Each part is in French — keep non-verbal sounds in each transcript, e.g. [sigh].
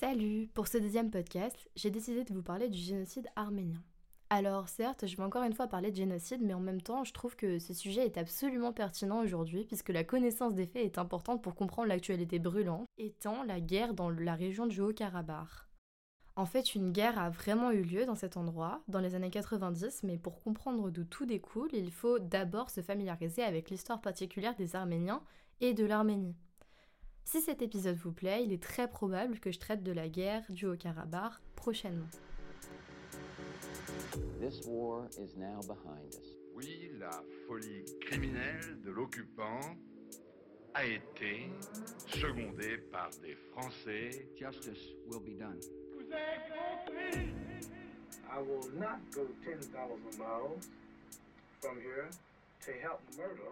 Salut Pour ce deuxième podcast, j'ai décidé de vous parler du génocide arménien. Alors certes, je vais encore une fois parler de génocide, mais en même temps, je trouve que ce sujet est absolument pertinent aujourd'hui, puisque la connaissance des faits est importante pour comprendre l'actualité brûlante, étant la guerre dans la région du Haut-Karabakh. En fait, une guerre a vraiment eu lieu dans cet endroit, dans les années 90, mais pour comprendre d'où tout découle, il faut d'abord se familiariser avec l'histoire particulière des Arméniens et de l'Arménie. Si cet épisode vous plaît, il est très probable que je traite de la guerre du Haut-Karabakh prochainement. Oui, la folie criminelle de l'occupant a été secondée par des Français. Justice will be done. I will not go 10,000 miles from here to help murder.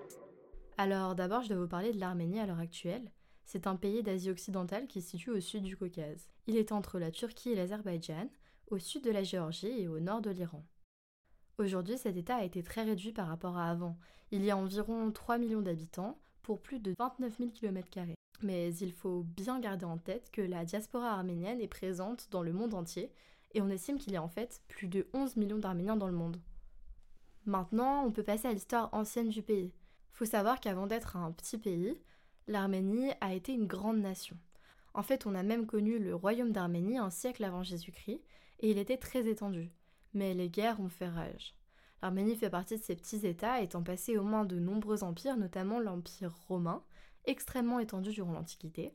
Alors d'abord, je dois vous parler de l'Arménie à l'heure actuelle. C'est un pays d'Asie occidentale qui se situe au sud du Caucase. Il est entre la Turquie et l'Azerbaïdjan, au sud de la Géorgie et au nord de l'Iran. Aujourd'hui, cet État a été très réduit par rapport à avant. Il y a environ 3 millions d'habitants pour plus de 29 000 km. Mais il faut bien garder en tête que la diaspora arménienne est présente dans le monde entier et on estime qu'il y a en fait plus de 11 millions d'Arméniens dans le monde. Maintenant, on peut passer à l'histoire ancienne du pays. Faut savoir qu'avant d'être un petit pays, l'Arménie a été une grande nation. En fait, on a même connu le royaume d'Arménie un siècle avant Jésus-Christ, et il était très étendu. Mais les guerres ont fait rage. L'Arménie fait partie de ces petits États, étant passé aux mains de nombreux empires, notamment l'Empire romain, extrêmement étendu durant l'Antiquité,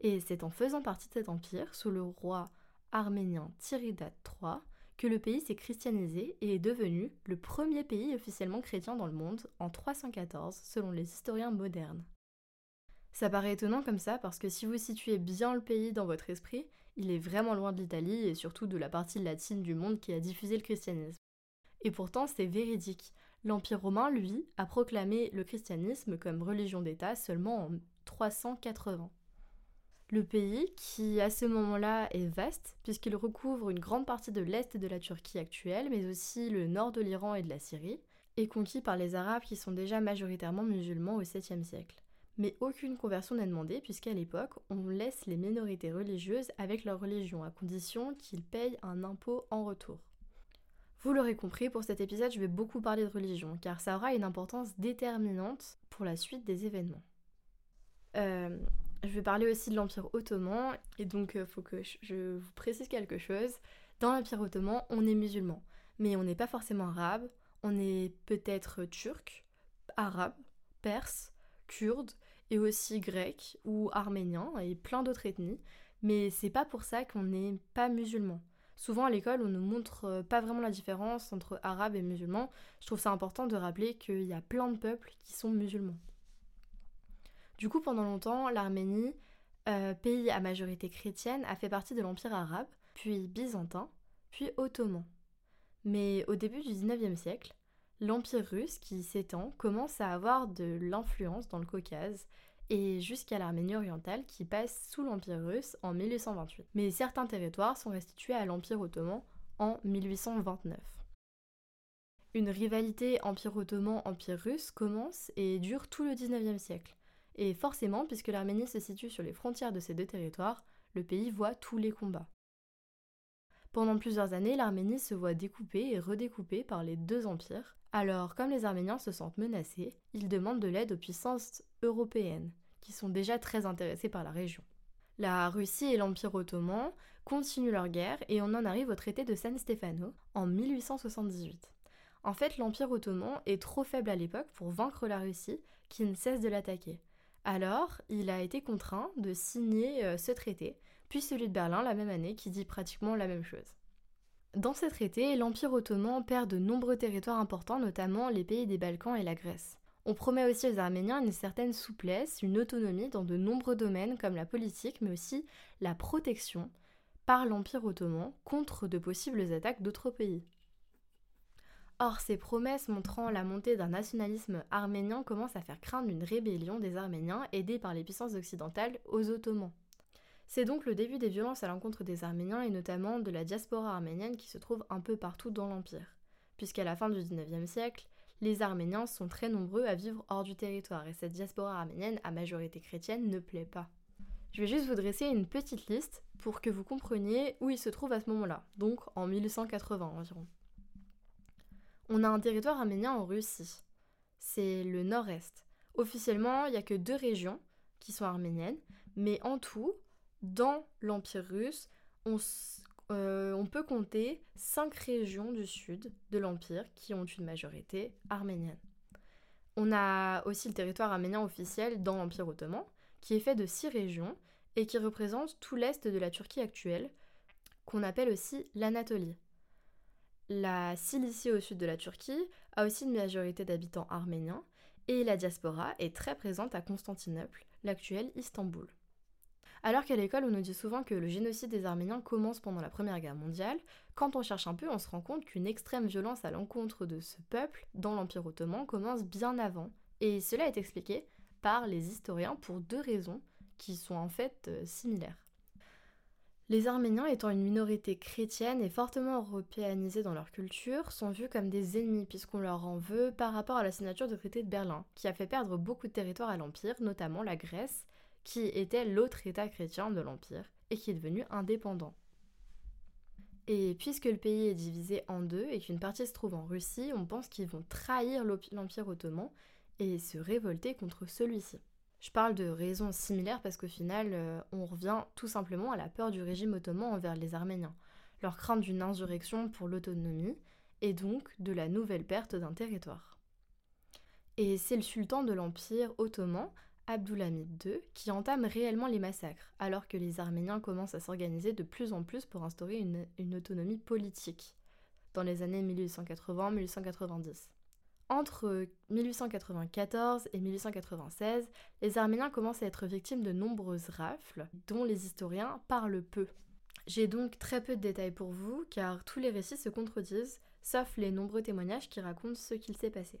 et c'est en faisant partie de cet empire, sous le roi arménien Tiridate III, que le pays s'est christianisé et est devenu le premier pays officiellement chrétien dans le monde en 314 selon les historiens modernes. Ça paraît étonnant comme ça parce que si vous situez bien le pays dans votre esprit, il est vraiment loin de l'Italie et surtout de la partie latine du monde qui a diffusé le christianisme. Et pourtant c'est véridique. L'Empire romain, lui, a proclamé le christianisme comme religion d'État seulement en 380. Le pays, qui à ce moment-là est vaste, puisqu'il recouvre une grande partie de l'est de la Turquie actuelle, mais aussi le nord de l'Iran et de la Syrie, est conquis par les Arabes qui sont déjà majoritairement musulmans au 7e siècle. Mais aucune conversion n'est demandée, puisqu'à l'époque, on laisse les minorités religieuses avec leur religion, à condition qu'ils payent un impôt en retour. Vous l'aurez compris, pour cet épisode, je vais beaucoup parler de religion, car ça aura une importance déterminante pour la suite des événements. Euh, je vais parler aussi de l'Empire ottoman, et donc il euh, faut que je vous précise quelque chose. Dans l'Empire ottoman, on est musulman, mais on n'est pas forcément arabe, on est peut-être turc, arabe, perse, kurde, et aussi grec ou arménien, et plein d'autres ethnies, mais c'est pas pour ça qu'on n'est pas musulman. Souvent à l'école, on ne montre euh, pas vraiment la différence entre arabes et musulmans. Je trouve ça important de rappeler qu'il y a plein de peuples qui sont musulmans. Du coup, pendant longtemps, l'Arménie, euh, pays à majorité chrétienne, a fait partie de l'Empire arabe, puis byzantin, puis ottoman. Mais au début du 19e siècle, l'Empire russe, qui s'étend, commence à avoir de l'influence dans le Caucase et jusqu'à l'Arménie orientale qui passe sous l'Empire russe en 1828. Mais certains territoires sont restitués à l'Empire ottoman en 1829. Une rivalité Empire ottoman-Empire russe commence et dure tout le 19e siècle. Et forcément, puisque l'Arménie se situe sur les frontières de ces deux territoires, le pays voit tous les combats. Pendant plusieurs années, l'Arménie se voit découpée et redécoupée par les deux empires. Alors, comme les Arméniens se sentent menacés, ils demandent de l'aide aux puissances européennes, qui sont déjà très intéressées par la région. La Russie et l'Empire ottoman continuent leur guerre et on en arrive au traité de San Stefano en 1878. En fait, l'Empire ottoman est trop faible à l'époque pour vaincre la Russie, qui ne cesse de l'attaquer. Alors, il a été contraint de signer euh, ce traité, puis celui de Berlin la même année qui dit pratiquement la même chose. Dans ce traité, l'Empire ottoman perd de nombreux territoires importants, notamment les pays des Balkans et la Grèce. On promet aussi aux Arméniens une certaine souplesse, une autonomie dans de nombreux domaines comme la politique, mais aussi la protection par l'Empire ottoman contre de possibles attaques d'autres pays. Or, ces promesses montrant la montée d'un nationalisme arménien commencent à faire craindre une rébellion des Arméniens aidés par les puissances occidentales aux Ottomans. C'est donc le début des violences à l'encontre des Arméniens et notamment de la diaspora arménienne qui se trouve un peu partout dans l'Empire, puisqu'à la fin du XIXe siècle, les Arméniens sont très nombreux à vivre hors du territoire et cette diaspora arménienne à majorité chrétienne ne plaît pas. Je vais juste vous dresser une petite liste pour que vous compreniez où il se trouve à ce moment-là, donc en 1880 environ. On a un territoire arménien en Russie. C'est le nord-est. Officiellement, il n'y a que deux régions qui sont arméniennes, mais en tout, dans l'Empire russe, on, euh, on peut compter cinq régions du sud de l'Empire qui ont une majorité arménienne. On a aussi le territoire arménien officiel dans l'Empire ottoman, qui est fait de six régions et qui représente tout l'est de la Turquie actuelle, qu'on appelle aussi l'Anatolie. La Cilicie au sud de la Turquie a aussi une majorité d'habitants arméniens, et la diaspora est très présente à Constantinople, l'actuel Istanbul. Alors qu'à l'école, on nous dit souvent que le génocide des Arméniens commence pendant la Première Guerre mondiale, quand on cherche un peu, on se rend compte qu'une extrême violence à l'encontre de ce peuple dans l'Empire ottoman commence bien avant. Et cela est expliqué par les historiens pour deux raisons qui sont en fait euh, similaires. Les Arméniens, étant une minorité chrétienne et fortement européanisée dans leur culture, sont vus comme des ennemis puisqu'on leur en veut par rapport à la signature du traité de Berlin, qui a fait perdre beaucoup de territoires à l'Empire, notamment la Grèce, qui était l'autre État chrétien de l'Empire et qui est devenu indépendant. Et puisque le pays est divisé en deux et qu'une partie se trouve en Russie, on pense qu'ils vont trahir l'Empire ottoman et se révolter contre celui-ci. Je parle de raisons similaires parce qu'au final, euh, on revient tout simplement à la peur du régime ottoman envers les Arméniens, leur crainte d'une insurrection pour l'autonomie et donc de la nouvelle perte d'un territoire. Et c'est le sultan de l'Empire ottoman Abdulhamid II qui entame réellement les massacres, alors que les Arméniens commencent à s'organiser de plus en plus pour instaurer une, autonomie politique, dans les années 1880-1890. Entre 1894 et 1896, les Arméniens commencent à être victimes de nombreuses rafles, dont les historiens parlent peu. J'ai donc très peu de détails pour vous, car tous les récits se contredisent, sauf les nombreux témoignages qui racontent ce qu'il s'est passé.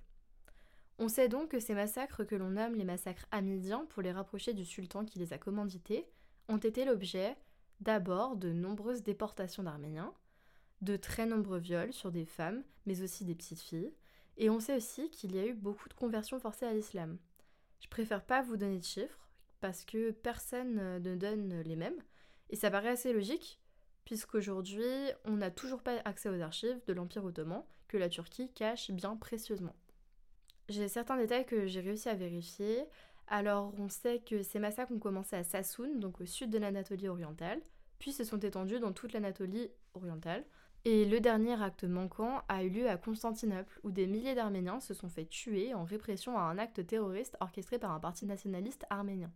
On sait donc que ces massacres que l'on nomme les massacres hamidiens pour les rapprocher du sultan qui les a commandités ont été l'objet d'abord de nombreuses déportations d'Arméniens, de très nombreux viols sur des femmes, mais aussi des petites filles, et on sait aussi qu'il y a eu beaucoup de conversions forcées à l'islam. Je préfère pas vous donner de chiffres, parce que personne ne donne les mêmes, et ça paraît assez logique, puisqu'aujourd'hui on n'a toujours pas accès aux archives de l'Empire ottoman que la Turquie cache bien précieusement. J'ai certains détails que j'ai réussi à vérifier. Alors, on sait que ces massacres ont commencé à Sassoun, donc au sud de l'Anatolie orientale, puis se sont étendus dans toute l'Anatolie orientale. Et le dernier acte manquant a eu lieu à Constantinople, où des milliers d'Arméniens se sont fait tuer en répression à un acte terroriste orchestré par un parti nationaliste arménien.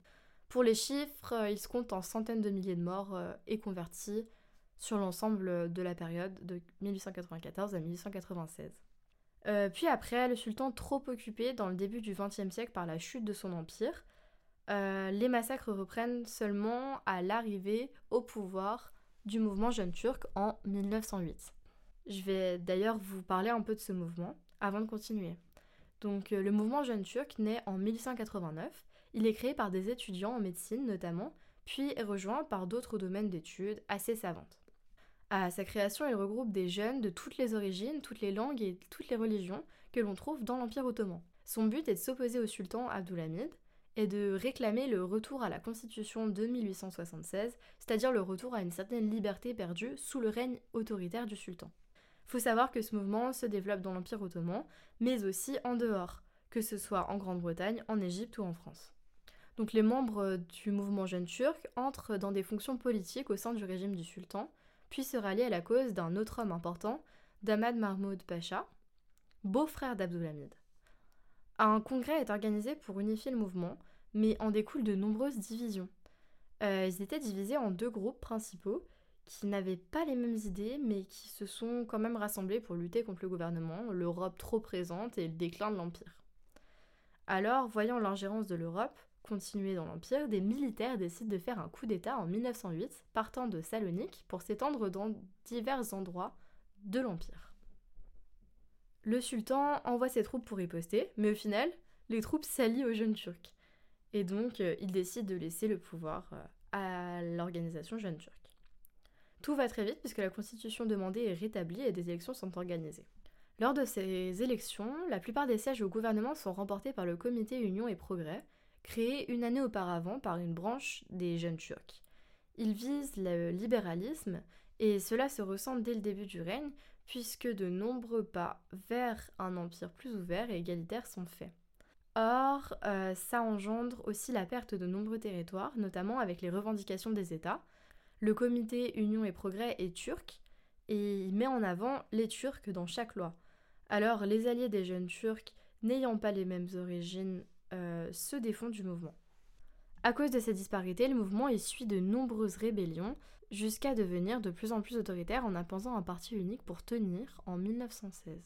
Pour les chiffres, euh, ils se comptent en centaines de milliers de morts euh, et convertis sur l'ensemble de la période de 1894 à 1896. Euh, puis après, le sultan trop occupé dans le début du XXe siècle par la chute de son empire, euh, les massacres reprennent seulement à l'arrivée au pouvoir du mouvement jeune turc en 1908. Je vais d'ailleurs vous parler un peu de ce mouvement avant de continuer. Donc euh, le mouvement jeune turc naît en 1889. Il est créé par des étudiants en médecine notamment, puis est rejoint par d'autres domaines d'études assez savantes. À sa création, il regroupe des jeunes de toutes les origines, toutes les langues et toutes les religions que l'on trouve dans l'Empire ottoman. Son but est de s'opposer au sultan Abdulhamid et de réclamer le retour à la constitution de 1876, c'est-à-dire le retour à une certaine liberté perdue sous le règne autoritaire du sultan. Faut savoir que ce mouvement se développe dans l'Empire ottoman, mais aussi en dehors, que ce soit en Grande-Bretagne, en Égypte ou en France. Donc les membres du mouvement jeune turc entrent dans des fonctions politiques au sein du régime du sultan, puis se rallier à la cause d'un autre homme important, Damad Mahmoud Pacha, beau-frère d'Abdulhamid. Un congrès est organisé pour unifier le mouvement, mais en découlent de nombreuses divisions. Euh, ils étaient divisés en deux groupes principaux qui n'avaient pas les mêmes idées, mais qui se sont quand même rassemblés pour lutter contre le gouvernement, l'Europe trop présente et le déclin de l'Empire. Alors, voyant l'ingérence de l'Europe, continuer dans l'Empire, des militaires décident de faire un coup d'État en 1908, partant de Salonique pour s'étendre dans divers endroits de l'Empire. Le sultan envoie ses troupes pour riposter, mais au final, les troupes s'allient aux jeunes turcs. Et donc, euh, il décide de laisser le pouvoir euh, à l'organisation jeune turque. Tout va très vite puisque la constitution demandée est rétablie et des élections sont organisées. Lors de ces élections, la plupart des sièges au gouvernement sont remportés par le comité Union et Progrès, créé une année auparavant par une branche des jeunes turcs. Il vise le libéralisme et cela se ressent dès le début du règne puisque de nombreux pas vers un empire plus ouvert et égalitaire sont faits. Or, euh, ça engendre aussi la perte de nombreux territoires, notamment avec les revendications des États. Le comité Union et Progrès est turc et il met en avant les Turcs dans chaque loi. Alors, les alliés des jeunes Turcs, n'ayant pas les mêmes origines, euh, se défont du mouvement. À cause de ces disparités, le mouvement essuie de nombreuses rébellions jusqu'à devenir de plus en plus autoritaire en imposant un parti unique pour tenir en 1916.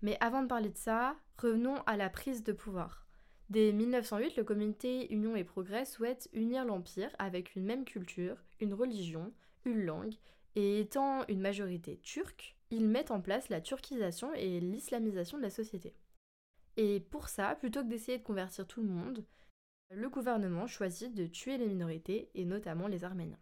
Mais avant de parler de ça, revenons à la prise de pouvoir. Dès 1908, le comité Union et Progrès souhaite unir l'Empire avec une même culture, une religion, une langue, et étant une majorité turque, ils mettent en place la turquisation et l'islamisation de la société. Et pour ça, plutôt que d'essayer de convertir tout le monde, le gouvernement choisit de tuer les minorités, et notamment les Arméniens.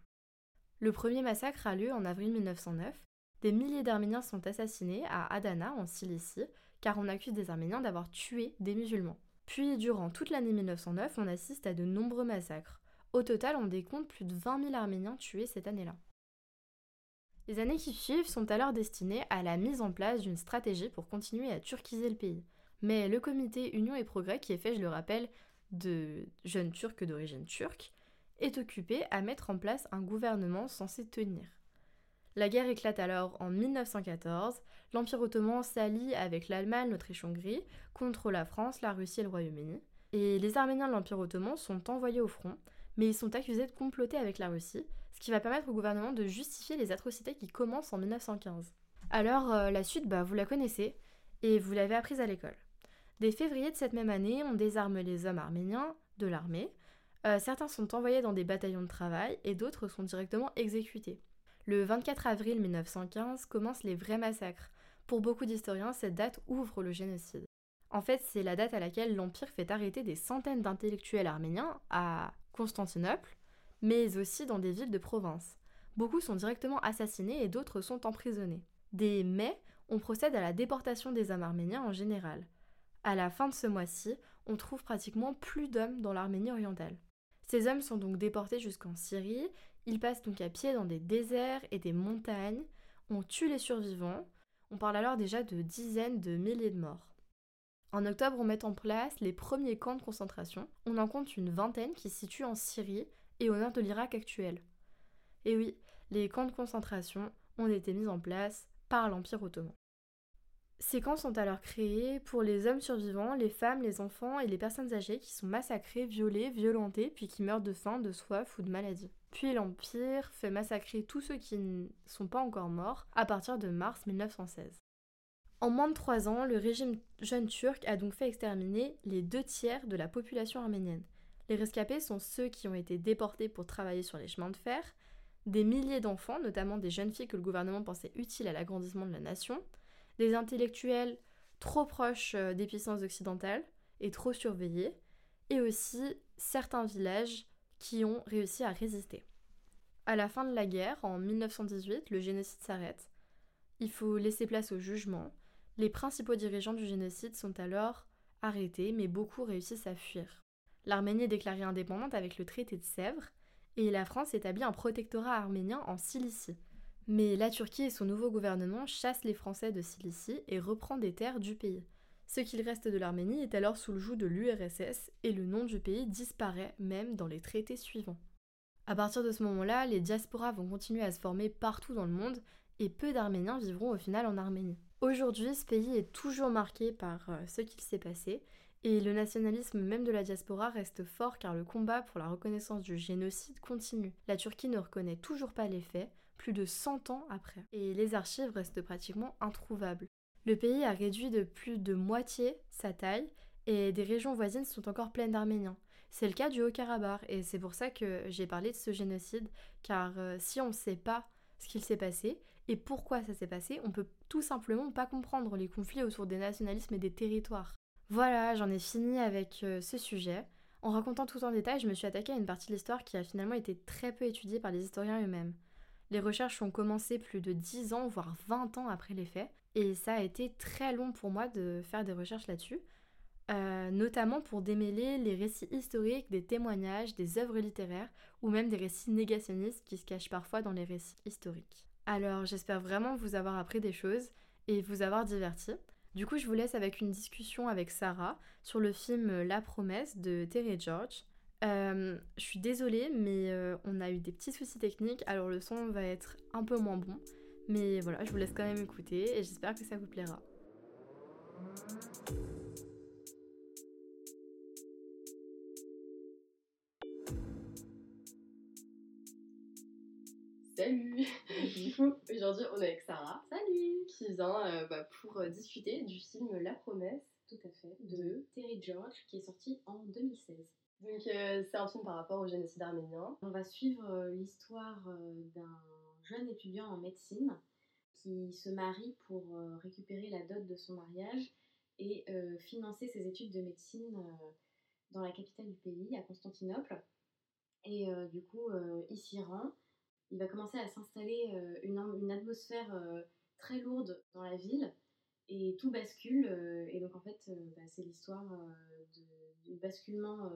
Le premier massacre a lieu en avril 1909. Des milliers d'Arméniens sont assassinés à Adana, en Cilicie, car on accuse des Arméniens d'avoir tué des musulmans. Puis, durant toute l'année 1909, on assiste à de nombreux massacres. Au total, on décompte plus de 20 000 Arméniens tués cette année-là. Les années qui suivent sont alors destinées à la mise en place d'une stratégie pour continuer à turquiser le pays. Mais le comité Union et Progrès, qui est fait, je le rappelle, de jeunes Turcs d'origine turque, est occupé à mettre en place un gouvernement censé tenir. La guerre éclate alors en 1914, l'Empire ottoman s'allie avec l'Allemagne, l'Autriche-Hongrie contre la France, la Russie et le Royaume-Uni. Et les Arméniens de l'Empire ottoman sont envoyés au front, mais ils sont accusés de comploter avec la Russie, ce qui va permettre au gouvernement de justifier les atrocités qui commencent en 1915. Alors euh, la suite, bah, vous la connaissez, et vous l'avez apprise à l'école. Dès février de cette même année, on désarme les hommes arméniens de l'armée. Euh, certains sont envoyés dans des bataillons de travail et d'autres sont directement exécutés. Le 24 avril 1915 commencent les vrais massacres. Pour beaucoup d'historiens, cette date ouvre le génocide. En fait, c'est la date à laquelle l'Empire fait arrêter des centaines d'intellectuels arméniens à Constantinople, mais aussi dans des villes de province. Beaucoup sont directement assassinés et d'autres sont emprisonnés. Dès mai, on procède à la déportation des hommes arméniens en général. À la fin de ce mois-ci, on trouve pratiquement plus d'hommes dans l'Arménie orientale. Ces hommes sont donc déportés jusqu'en Syrie, ils passent donc à pied dans des déserts et des montagnes, on tue les survivants, on parle alors déjà de dizaines de milliers de morts. En octobre, on met en place les premiers camps de concentration, on en compte une vingtaine qui se situent en Syrie et au nord de l'Irak actuel. Et oui, les camps de concentration ont été mis en place par l'Empire ottoman. Ces camps sont alors créés pour les hommes survivants, les femmes, les enfants et les personnes âgées qui sont massacrés, violés, violentés, puis qui meurent de faim, de soif ou de maladie. Puis l'Empire fait massacrer tous ceux qui ne sont pas encore morts à partir de mars 1916. En moins de trois ans, le régime jeune turc a donc fait exterminer les deux tiers de la population arménienne. Les rescapés sont ceux qui ont été déportés pour travailler sur les chemins de fer, des milliers d'enfants, notamment des jeunes filles que le gouvernement pensait utiles à l'agrandissement de la nation, des intellectuels trop proches euh, des puissances occidentales et trop surveillés, et aussi certains villages qui ont réussi à résister. À la fin de la guerre, en 1918, le génocide s'arrête. Il faut laisser place au jugement. Les principaux dirigeants du génocide sont alors arrêtés, mais beaucoup réussissent à fuir. L'Arménie est déclarée indépendante avec le traité de Sèvres, et la France établit un protectorat arménien en Cilicie. Mais la Turquie et son nouveau gouvernement chassent les Français de Cilicie et reprend des terres du pays. Ce qu'il reste de l'Arménie est alors sous le joug de l'URSS et le nom du pays disparaît même dans les traités suivants. À partir de ce moment-là, les diasporas vont continuer à se former partout dans le monde et peu d'Arméniens vivront au final en Arménie. Aujourd'hui, ce pays est toujours marqué par euh, ce qu'il s'est passé et le nationalisme même de la diaspora reste fort car le combat pour la reconnaissance du génocide continue. La Turquie ne reconnaît toujours pas les faits, plus de 100 ans après. Et les archives restent pratiquement introuvables. Le pays a réduit de plus de moitié sa taille et des régions voisines sont encore pleines d'Arméniens. C'est le cas du Haut-Karabakh et c'est pour ça que j'ai parlé de ce génocide, car euh, si on ne sait pas ce qu'il s'est passé et pourquoi ça s'est passé, on peut tout simplement pas comprendre les conflits autour des nationalismes et des territoires. Voilà, j'en ai fini avec euh, ce sujet. En racontant tout en détail, je me suis attaquée à une partie de l'histoire qui a finalement été très peu étudiée par les historiens eux-mêmes. Les recherches ont commencé plus de 10 ans, voire 20 ans après les faits, et ça a été très long pour moi de faire des recherches là-dessus. notamment pour démêler les récits historiques, des témoignages, des œuvres littéraires ou même des récits négationnistes qui se cachent parfois dans les récits historiques. Alors j'espère vraiment vous avoir appris des choses et vous avoir diverti. Du coup, je vous laisse avec une discussion avec Sarah sur le film La promesse de Terry George. Euh, je suis désolée, mais euh, on a eu des petits soucis techniques, alors le son va être un peu moins bon. Mais voilà, je vous laisse quand même écouter et j'espère que ça vous plaira. Salut [laughs] Du coup, aujourd'hui, on est avec Sarah. Salut Qui vient euh, bah, pour discuter du film La Promesse. Tout à fait. De Terry George, qui est sorti en 2016. Donc, euh, c'est un film par rapport au génocide arménien. On va suivre l'histoire d'un jeune étudiant en médecine qui se marie pour récupérer la dot de son mariage et financer ses études de médecine dans la capitale du pays, à Constantinople. Et du coup, il s'y rend il va commencer à s'installer euh, une, atmosphère euh, très lourde dans la ville et tout bascule. Euh, et donc en fait, bah, c'est l'histoire du basculement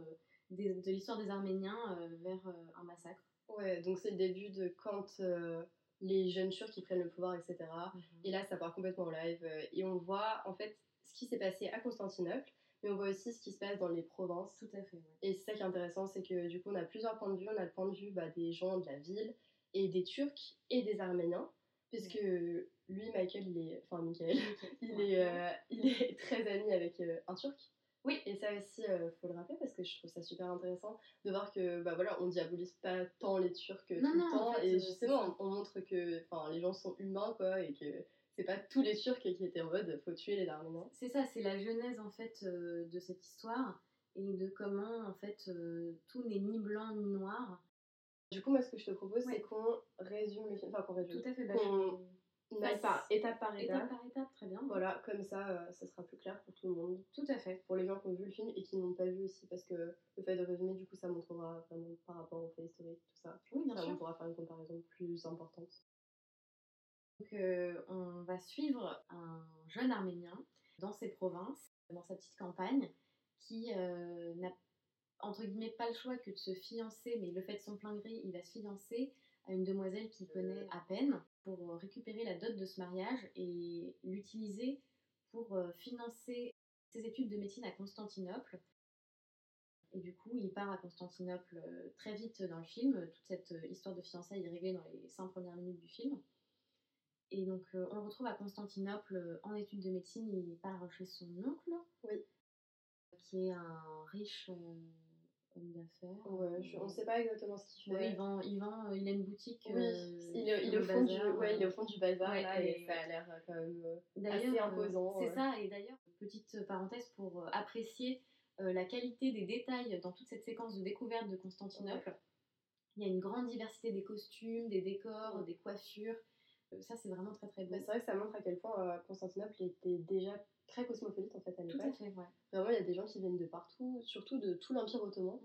de l'histoire des Arméniens vers un massacre. Ouais, donc c'est le début de quand les jeunes Turcs qui prennent le pouvoir, etc. Mhm. Et là, ça part complètement en live. et on voit en fait ce qui s'est passé à Constantinople, mais on voit aussi ce qui se passe dans les provinces. Tout à fait. Et c'est ça qui est intéressant, c'est que du coup, on a plusieurs points de vue. On a le point de vue bah, des gens de la ville, et des Turcs et des Arméniens, puisque lui, Michael, il est, enfin Michael, [laughs] il est, euh, il est [laughs] très ami avec euh, un Turc. Oui, et ça aussi, il euh, faut le rappeler parce que je trouve ça super intéressant de voir que, bah voilà, on diabolise pas tant les Turcs tout le temps, et justement, on, montre que, enfin, les gens sont humains, quoi, et que c'est pas tous les Turcs qui étaient en mode faut tuer les Arméniens. C'est ça, c'est la genèse en fait de cette histoire et de comment en fait tout n'est ni blanc ni noir du coup, moi, ce que je te propose, c'est qu'on résume le film. Enfin, qu'on résume. Tout à fait. Bah, qu'on par étape par étape. Étape par étape, très bien. Voilà, comme ça, euh, ça sera plus clair pour tout le monde. Tout à fait. Pour les gens qui ont vu le film et qui n'ont pas vu aussi, parce que le fait de résumer, du coup, ça montrera vraiment par rapport au fait historique, tout ça. Oui, bien ça, sûr. On pourra faire une comparaison plus importante. Donc, euh, on va suivre un jeune Arménien dans ses provinces, dans sa petite campagne, qui euh, n'a entre guillemets pas le choix que de se fiancer, mais le fait de son plein gré, il va se fiancer à une demoiselle qu'il connaît à peine pour euh, récupérer la dot de ce mariage et l'utiliser pour euh, financer ses études de médecine à Constantinople. Et du coup, il part à Constantinople euh, très vite dans le film. Toute cette histoire de fiançailles est réglée dans les cinq premières minutes du film. Et donc, on le retrouve à Constantinople en études de médecine. Il part chez son oncle, oui. qui est un riche d'affaires. Ouais, on ne sait pas exactement ce qu'il fait. il, vend, il, vend, euh, il a une boutique. Oui, euh, il, est, il, au fond du, ouais, il est au fond du bazar là, et, ça a l'air euh, quand même assez imposant. C'est ça, et d'ailleurs, petite parenthèse pour apprécier la qualité des détails dans toute cette séquence de découverte de Constantinople. Il y a une grande diversité des costumes, des décors, des coiffures. Ça, c'est vraiment très très beau. C'est vrai que ça montre à quel point Constantinople était déjà très cosmopolite en fait à l'époque. Tout à fait, ouais. Vraiment, il y a des gens qui viennent de partout, surtout de tout l'Empire ottoman.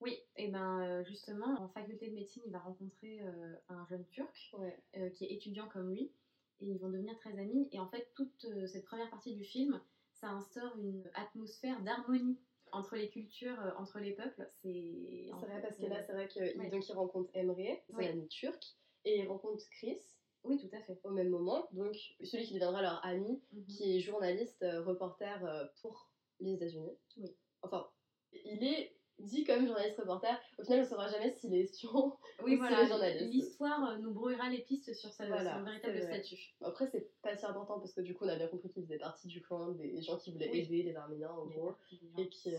Oui, et ben euh, justement, en faculté de médecine, il va rencontrer euh, un jeune turc euh, qui est étudiant comme lui, et ils vont devenir très amis. Et en fait, toute cette première partie du film, ça instaure une atmosphère d'harmonie entre les cultures, entre les peuples. C'est vrai, parce que là, c'est vrai qu'il donc, il rencontre Emre, c'est ami turc, et il rencontre Chris, oui, tout à fait. Au même moment, donc celui qui deviendra leur ami, mhm. qui est journaliste, euh, reporter euh, pour les États-Unis. Oui. Enfin, il est dit comme journaliste reporter. Au final, on ne saura jamais s'il est espion oui, ou voilà, journaliste. L'histoire euh, nous brouillera les pistes sur sa, son véritable statut. Après, c'est pas si important parce que du coup, on a bien compris qu'il faisait partie du clan des gens qui voulaient aider les Arméniens, en gros. Et qui.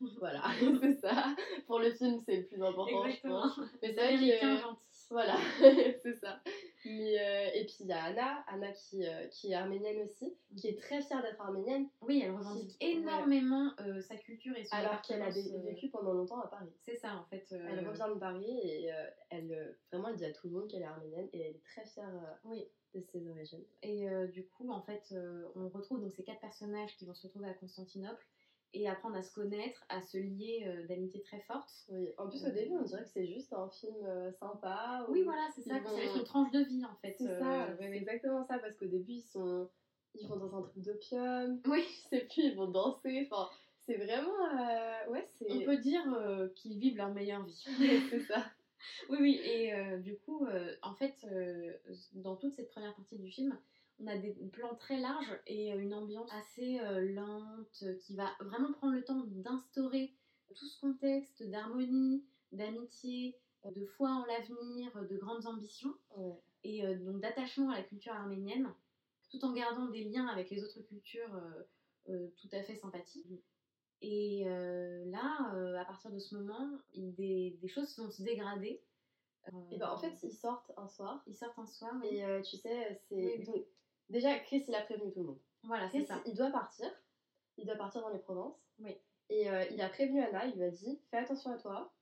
[laughs] voilà, [laughs] c'est ça. Pour le film, c'est le plus important, Exactement. je pense. Mais c'est vrai que. Voilà, [laughs] c'est ça. Mais, euh, et puis il y a Anna, Anna qui, euh, qui est arménienne aussi, qui est très fière d'être arménienne. Oui, elle revendique énormément euh, sa culture et son Alors qu'elle a vécu pendant longtemps à Paris. C'est ça en fait. Elle revient de Paris et elle, vraiment elle dit à tout le monde qu'elle est arménienne et elle est très fière oui. de ses origines. Et du coup, en fait, on retrouve donc ces quatre personnages qui vont se retrouver à Constantinople et apprendre à se connaître, à se lier euh, d'amitié très forte. Oui, en plus au début on dirait que c'est juste un film euh, sympa. Oui, voilà, c'est ça, c'est une tranche de vie en fait. C'est ça, euh, c'est exactement ça, parce qu'au début ils sont ils vont dans un truc d'opium, [laughs] oui. je sais plus, ils vont danser, enfin c'est vraiment. Ouais, c'est. On peut dire qu'ils vivent leur meilleure vie. [laughs] c'est ça. Oui, oui, et du coup, en fait, dans toute cette première partie du film, on a des plans très larges et euh, une ambiance assez euh, lente euh, qui va vraiment prendre le temps d'instaurer tout ce contexte d'harmonie, d'amitié, de foi en l'avenir, de grandes ambitions Ouais. et donc d'attachement à la culture arménienne, tout en gardant des liens avec les autres cultures tout à fait sympathiques. Et euh, là, à partir de ce moment, des, des choses vont se dégrader. Et bah, en fait, ils sortent un soir. ils sortent un soir. oui. Et euh, tu sais, c'est. Oui, oui. Déjà, Chris, il a prévenu tout le monde. voilà, c'est Chris, ça. il doit partir. Il doit partir dans les Provences. Oui. Et euh, il a prévenu Anna, il lui a dit Fais attention à toi,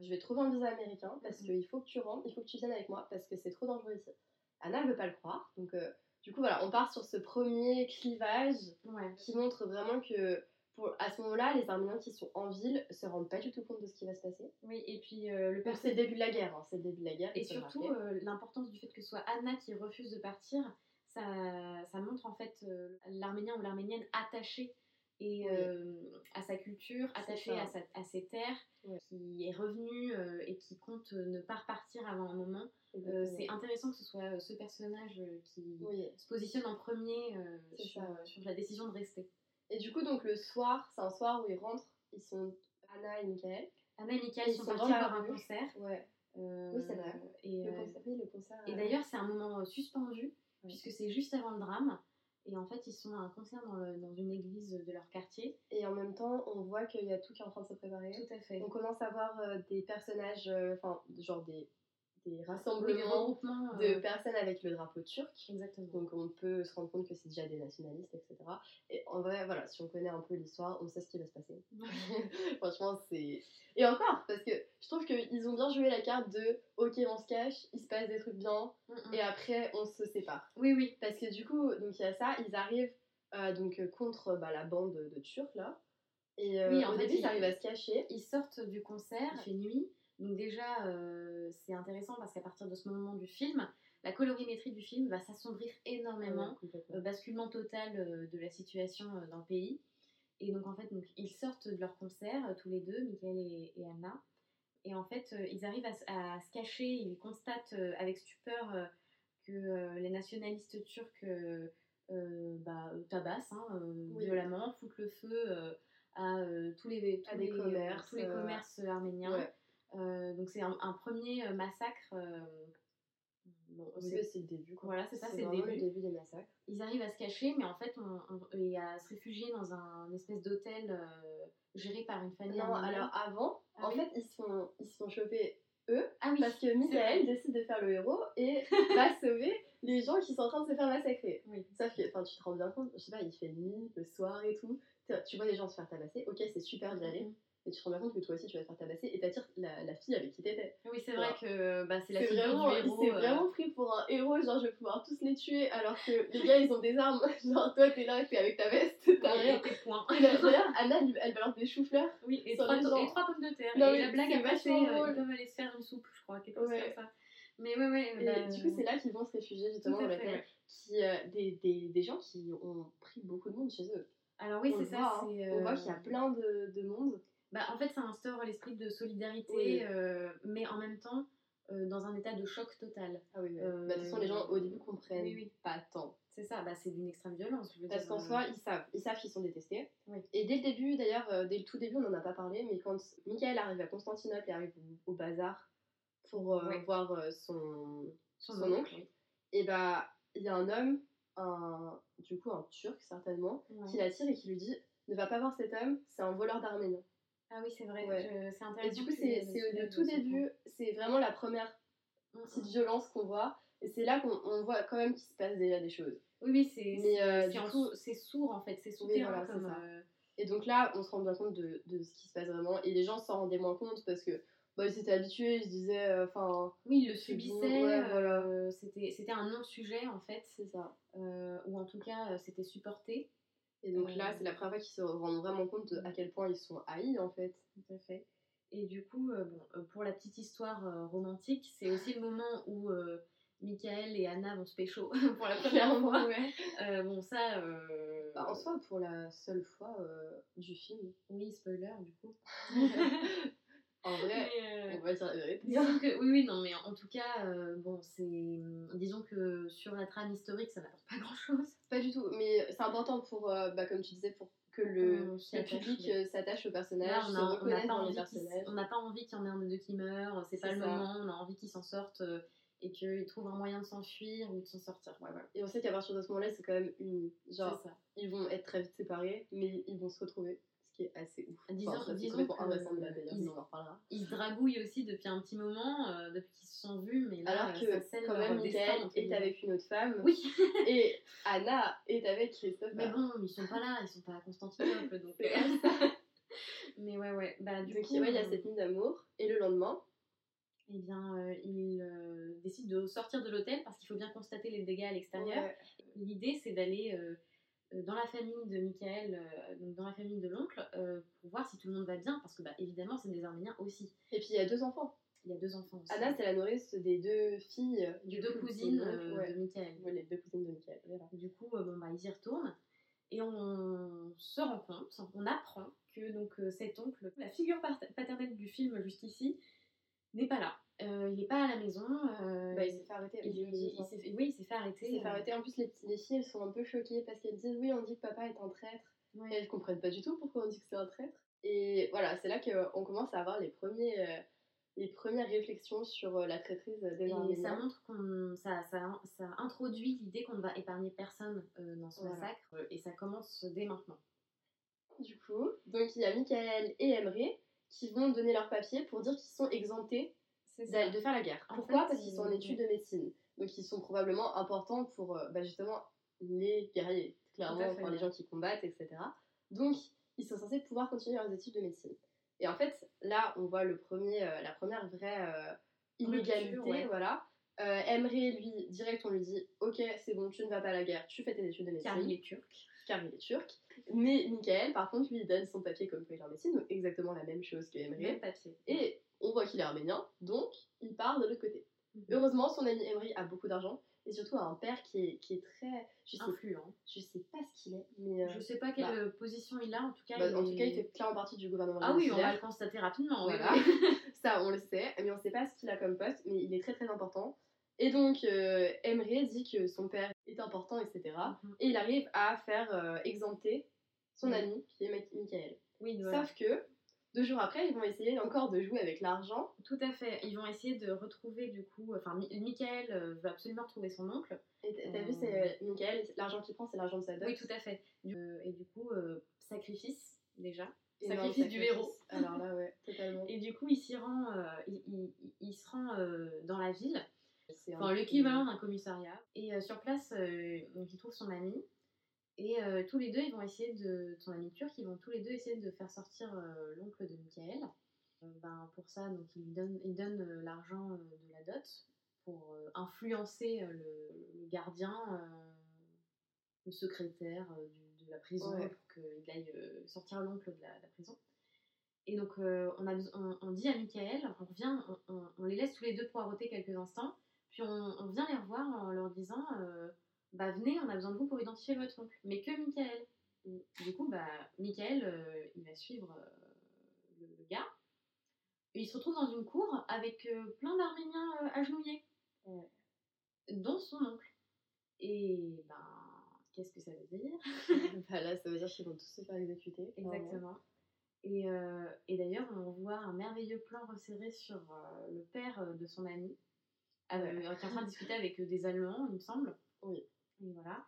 je vais trouver un visa américain parce Mhm. qu'il faut que tu rentres, il faut que tu viennes avec moi parce que c'est trop dangereux ici. Anna, elle veut pas le croire. Donc, euh, du coup, voilà, on part sur ce premier clivage Ouais. qui montre vraiment que pour, à ce moment-là, les Arméniens qui sont en ville se rendent pas du tout compte de ce qui va se passer. Oui, et puis euh, le Donc, c'est le personnage. début de la guerre, hein, c'est le début de la guerre. Et surtout, euh, l'importance du fait que ce soit Anna qui refuse de partir, ça, ça montre en fait euh, l'Arménien ou l'Arménienne attaché et, Oui. euh, à sa culture, attaché à, sa- à ses terres, qui est revenu euh, et qui compte ne pas repartir avant un moment. Euh, c'est intéressant que ce soit ce personnage qui Oui. se positionne en premier euh, sur, ça, ouais. sur la décision de rester. Et du coup, donc le soir, c'est un soir où ils rentrent, ils sont Anna et Michael. Anna et Michael ils sont sont partis voir un concert. Ouais. euh, Oui, c'est vrai. Et, Le concert, oui, le concert. Et d'ailleurs, c'est un moment suspendu, Puisque c'est juste avant le drame. Et en fait, ils sont à un concert dans, le- dans une église de leur quartier. Et en même temps, on voit qu'il y a tout qui est en train de se préparer. Tout à fait. On commence à voir euh, des personnages, euh, enfin, genre des, des Oui, des rassemblements de euh, personnes avec le drapeau turc. Exactement. Donc on peut se rendre compte que c'est déjà des nationalistes, etc. Et en vrai, voilà, si on connaît un peu l'histoire, on sait ce qui va se passer. [laughs] Franchement, c'est. Et encore, parce que je trouve qu'ils ont bien joué la carte de ok, on se cache, il se passe des trucs bien, Mm, mm. et après on se sépare. Oui, oui. Parce que du coup, donc il y a ça, ils arrivent euh, donc contre bah, la bande de, Turcs là. Et euh, Oui, en au fait, début, ils arrivent à se cacher. Ils sortent du concert, il fait nuit. Donc déjà, euh, c'est intéressant parce qu'à partir de ce moment du film, la colorimétrie du film va s'assombrir énormément. Ouais, euh, basculement total euh, de la situation dans le pays. Et donc en fait, donc, ils sortent de leur concert, tous les deux, Michael et, et Anna. Et en fait, ils arrivent à, se cacher, ils constatent avec stupeur que les nationalistes turcs bah, tabassent hein, Oui. violemment, foutent le feu à tous les, tous À les, commerces, tous les commerces arméniens. Ouais. Euh, donc c'est un, un premier euh, massacre. euh, bon, Au c'est- le début. Quoi. Voilà, c'est ça, c'est le début. le début des massacres. ils arrivent à se cacher, mais en fait, on, on- et à se réfugier dans un espèce d'hôtel euh, géré par une famille. Non, alors avant, Ah en oui. fait, ils se font, ils se font choper eux ah oui, parce que Michael décide de faire le héros et [laughs] va sauver les gens qui sont en train de se faire massacrer. Oui. Sauf que, enfin, tu te rends bien compte, je sais pas, il fait nuit, le soir et tout. Tu- vois les gens se faire tabasser, ok, c'est super d'y aller, Mhm. Mais tu te rends compte que toi aussi tu vas te faire tabasser et t'attires la, la fille avec qui t'étais. Oui, c'est vrai que bah, c'est la figure vraiment, du il héros. s'est euh, vraiment pris pour un héros, genre je vais pouvoir tous les tuer alors que les gars ils ont des armes. [laughs] Genre toi t'es là, t'es avec ta veste, t'as rien. et tes points. Et D'ailleurs, Anna elle balance des choux-fleurs. Oui, et trois, gens. et pommes de terre. Non, et la blague a passé, euh, ils peuvent aller se faire une soupe, je crois, quelque chose Ouais. comme ça. Mais ouais, ouais. Et bah, du coup, c'est là qu'ils vont se réfugier justement fait, l'hôtel. ouais. Qui, euh, des, des, des gens qui ont pris beaucoup de monde chez eux. Alors oui, c'est ça. voit, hein. c'est, On voit euh, qu'il y a plein de, de monde. Bah, en fait, ça instaure l'esprit de solidarité, Oui. euh, mais en même temps, euh, dans un état de choc total. Ah oui, oui. Euh, Bah, de toute façon, les gens au début comprennent oui, oui. pas tant. C'est ça, bah, c'est d'une extrême violence. Je veux Parce qu'en euh, soi, ils savent, ils savent qu'ils sont détestés. Et dès le début, d'ailleurs, euh, dès le tout début, on n'en a pas parlé, mais quand Michael arrive à Constantinople et arrive au, au bazar pour euh, voir euh, son, son, son oncle. et bah il y a un homme, un, du coup un turc certainement, qui l'attire et qui lui dit ne va pas voir cet homme, c'est un voleur d'Arméniens. Ah oui, c'est vrai, Ouais. c'est Et intéressant. du coup, c'est le tout début, c'est vraiment la première. Mm, petite mm. violence qu'on voit. Et c'est là qu'on on voit quand même qu'il se passe déjà des choses. Oui, oui, c'est euh, sourd en fait, c'est souterrain voilà, comme. euh, Et donc là, on se rend bien compte de, de ce qui se passe vraiment. Et les gens s'en rendaient moins compte parce que bah, ils étaient habitués, ils se disaient, euh, Oui, ils le C'est bon, subissaient, ouais, voilà. euh, c'était c'était un non-sujet en fait, c'est ça. ou en tout cas, c'était supporté. Et donc là, c'est la première fois qu'ils se rendent vraiment compte de à quel point ils sont haïs en fait. Tout à fait. Et du coup, euh, bon, euh, pour la petite histoire euh, romantique, c'est aussi le moment où euh, Michael et Anna vont se pécho [laughs] pour la première [laughs] fois. Bon, ça. Bah, en soi, pour la seule fois du film. Oui, spoiler, du coup. [laughs] en vrai, on va dire la vérité. oui, oui, non, mais en tout cas, bon, c'est. Disons que sur la trame historique, ça n'apporte pas grand chose. Pas du tout, mais c'est important pour, bah, comme tu disais, pour que le, public s'attache au personnage, on se reconnaisse dans les personnages. On n'a pas envie qu'il y en ait un des deux qui meurt, c'est pas le moment, on a envie qu'ils s'en sortent et qu'ils trouvent un moyen de s'enfuir ou de s'en sortir. Ouais, Et on sait qu'à partir de ce moment-là, c'est quand même une. Genre, ils vont être très vite séparés, mais ils vont se retrouver. Qui est assez ouf. Disons, enfin, disons ils, on en reparlera. Ils dragouillent aussi depuis un petit moment, euh, depuis qu'ils se sont vus, mais là, Alors que, scène quand même, Michael est avec une autre femme. Oui. [laughs] et Anna est avec Christophe. Mais bon, ils sont pas là, ils sont pas à Constantinople, donc. Euh, [laughs] mais ouais, ouais. Bah, du donc, coup, il y a cette nuit d'amour, et le lendemain, eh bien, euh, il euh, décide de sortir de l'hôtel parce qu'il faut bien constater les dégâts à l'extérieur. L'idée, c'est d'aller euh, dans la famille de Michael, donc dans la famille de l'oncle, pour voir si tout le monde va bien, parce que, bah, évidemment, c'est des Arméniens aussi. Et puis, il y a deux enfants. Il y a deux enfants aussi. Anna, c'est la nourrice des deux filles. Des deux cousines de Michael. les deux cousines de Michael. Du coup, bon, bah, ils y retournent. Et on se rend compte, on apprend que donc cet oncle, la figure paternelle du film jusqu'ici, n'est pas là. Euh, il n'est pas à la maison. Euh, bah, il s'est fait arrêter. Il, oui, il s'est fait arrêter. Il s'est fait euh. arrêter. En plus, les, les, filles, elles sont un peu choquées parce qu'elles disent oui, on dit que papa est un traître. Et elles comprennent pas du tout pourquoi on dit que c'est un traître. Et voilà, c'est là qu'on commence à avoir les, premiers, les premières réflexions sur la traîtrise des Et ça montre qu'on. Ça, ça, ça, introduit l'idée qu'on ne va épargner personne dans ce massacre. Et ça commence dès maintenant. Du coup, donc il y a Michael et Emery qui vont donner leur papier pour dire qu'ils sont exemptés de faire la guerre. Pourquoi? Parce qu'ils sont en études de médecine. Donc ils sont probablement importants pour euh, bah, justement les guerriers, clairement, pour les gens qui combattent, etc. Donc ils sont censés pouvoir continuer leurs études de médecine. Et en fait, là, on voit le premier, euh, la première vraie euh, inégalité, voilà. Emery, lui, direct, on lui dit Ok, c'est bon, tu ne vas pas à la guerre, tu fais tes études de médecine. Car il est turc. Car il est turc. Mais Michael, par contre, lui, il donne son papier comme quoi il est en médecine, donc exactement la même chose que Emery. Même papier. Et on voit qu'il est arménien, donc il part de l'autre côté. Mhm. Heureusement, son ami Emery a beaucoup d'argent et surtout a un père qui est, qui est très je sais, influent. Je sais pas ce qu'il est, mais. Euh, je sais pas quelle bah, euh, position il a, en tout cas. Bah, en tout cas, il fait clairement partie du gouvernement. Ah oui, on va le constater rapidement. Voilà. [laughs] [laughs] Ça, on le sait, mais on sait pas ce qu'il a comme poste, mais il est très très important. Et donc, euh, Emery dit que son père est important, etc. Mhm. Et il arrive à faire euh, exempter son ami, qui est Michael. Oui, Sauf que deux jours après, ils vont essayer encore de jouer avec l'argent. Tout à fait. Ils vont essayer de retrouver du coup. Enfin, Michael euh, veut absolument retrouver son oncle. Et t'as vu, c'est euh, Michael, l'argent qu'il prend, c'est l'argent de sa dot. Oui, tout à fait. et du coup, euh, sacrifice déjà. sacrifice, du héros. [laughs] Alors là, ouais, totalement. Et du coup, il s'y rend, il, il, se rend dans la ville. Enfin, l'équivalent d'un commissariat. Et sur place, donc, il trouve son ami. Et euh, tous les deux, ils vont essayer de, son ami turc, ils vont tous les deux essayer de faire sortir euh, l'oncle de Michael. Euh, ben, pour ça, donc, il donne, il donne l'argent de la dot pour influencer le, gardien, le secrétaire de la prison, pour qu'il aille sortir l'oncle de, la, prison. Et donc, on, a, on, dit à Michael, on revient, on, les laisse tous les deux poireauter quelques instants, puis on, vient les revoir en leur disant bah venez, on a besoin de vous pour identifier votre oncle. Mais que Michael. Du coup, bah, Michael, euh, il va suivre euh, le, gars. Et il se retrouve dans une cour avec euh, plein d'Arméniens agenouillés, dont son oncle. Et ben, qu'est-ce que ça veut dire? [laughs] Bah Là, ça veut dire qu'ils vont tous se faire exécuter. Exactement. Et, et d'ailleurs, on voit un merveilleux plan resserré sur le père de son ami, qui est en train de discuter avec des Allemands, il me semble. Oui. Et voilà.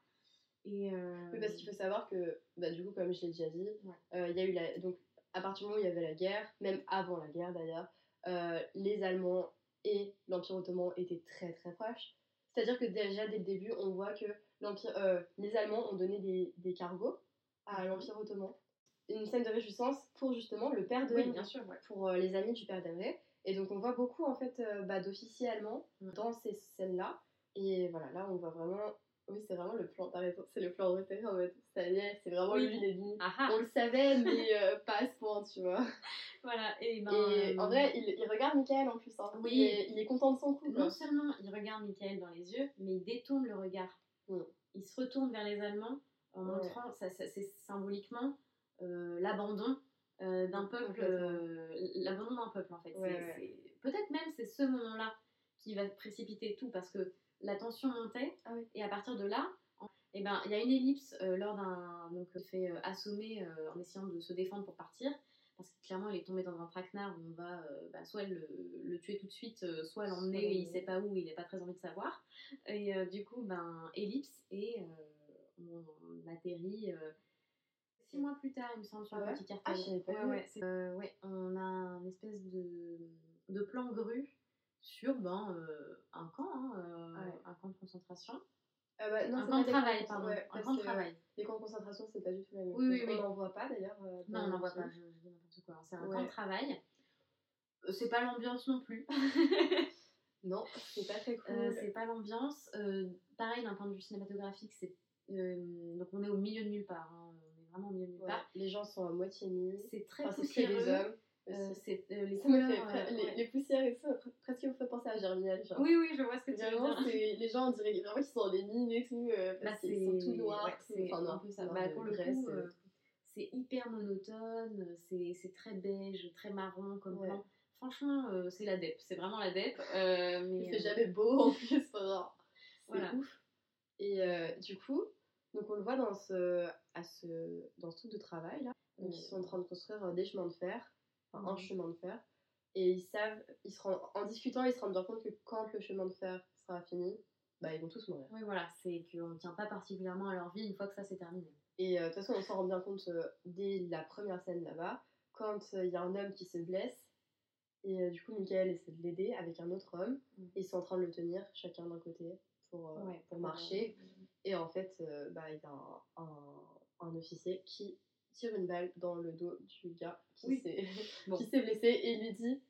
Et euh... Oui, parce qu'il faut savoir que, bah, du coup, comme je l'ai déjà dit, euh, il y a eu la... Donc, à partir du moment où il y avait la guerre, même avant la guerre d'ailleurs, euh, les Allemands et l'Empire Ottoman étaient très très proches. C'est-à-dire que déjà dès le début, on voit que euh, les Allemands ont donné des, des cargos à mhm. l'Empire Ottoman. Une scène de réjouissance pour justement le père de oui, bien sûr, pour les amis du père d'Emre. Et donc on voit beaucoup en fait bah, d'officiers allemands dans ces scènes-là. Et voilà, là on voit vraiment Oui, c'est vraiment le plan, t'as raison, c'est le plan repéré en mode, ça y est, c'est vraiment Oui. lui l'ennemi. Ah ah. On le savait, mais euh, [laughs] pas à ce point, tu vois. Voilà, et ben. Et en euh, vrai, il, il regarde Michael en plus. Hein. Oui. Il, est, il est content de son coup. Non seulement il regarde Michael dans les yeux, mais il détourne le regard. Mm. Il se retourne vers les Allemands en Ouais. montrant, ça, ça- c'est symboliquement euh, l'abandon euh, d'un peuple, euh, l'abandon d'un peuple en fait. Ouais, Peut-être même c'est ce moment-là qui va précipiter tout parce que la tension montait Ah oui. et à partir de là, en- eh ben, il y a une ellipse euh, lors d'un donc il se fait euh, assommer euh, en essayant de se défendre pour partir parce que clairement il est tombé dans un traquenard où on va euh, bah, soit le, le tuer tout de suite, euh, soit l'emmener, il sait pas où, il n'a pas très envie de savoir. Et euh, du coup, ben, ellipse et euh, on, on atterrit euh, six mois plus tard, il me semble, sur le ouais petit cartel. j'avais pas ouais, vu. ouais, c'est- euh, ouais, on a un espèce de, de plan grue sur ben, euh, un camp, hein, euh, ouais. un camp de concentration. Ah bah, non, un c'est camp de travail, pardon. ouais, un camp de travail. Les camps de concentration, c'est pas du tout la même Oui, oui, chose. oui. On n'en voit pas d'ailleurs. euh, Non, on n'en voit pas, je, je dis n'importe quoi. C'est un camp de travail. Euh, C'est pas l'ambiance non plus. [laughs] Non, c'est pas très cool. Euh, c'est pas l'ambiance. Euh, pareil, d'un point de vue cinématographique, c'est euh, donc on est au milieu de nulle part. hein. On est vraiment au milieu de nulle Ouais, part. Les gens sont à moitié nus. C'est très Enfin, c'est que poussiéreux. les hommes. Euh, c'est euh, les couleurs. fait euh, les, ouais. les poussières et tout, presque me fait penser à Germinal. Genre. Oui, oui, je vois ce que tu veux dire. les gens, on dirait vraiment qu'ils sont dans des mines et tout. euh, Bah, parce qu'ils sont tout noirs. ouais, c'est enfin, un noirs, peu ça. Bah, pour le coup, euh, c'est hyper monotone, c'est très beige, très marron comme Ouais. plan. Franchement, c'est la DEP, c'est vraiment la DEP. mais, Il fait jamais beau en plus. C'est Voilà. ouf. Et du coup, donc on le voit dans ce, à ce, dans ce truc de travail là. Donc ils sont en train de construire des chemins de fer, enfin, un Mhm. chemin de fer. Et ils savent, ils se rendent, en discutant, ils se rendent bien compte que quand le chemin de fer sera fini, bah ils vont tous mourir. Oui, voilà, c'est qu'on ne tient pas particulièrement à leur vie une fois que ça c'est terminé. Et euh, de toute façon, on s'en rend bien compte euh, dès la première scène là-bas, quand euh, il y a un homme qui se blesse. Et du coup, Michael essaie de l'aider avec un autre homme. Mm. Et ils sont en train de le tenir, chacun d'un côté, pour, Ouais, pour marcher. Et en fait, bah, il y a un, un, un officier qui tire une balle dans le dos du gars qui Oui. s'est [laughs] Bon. blessé et il lui dit,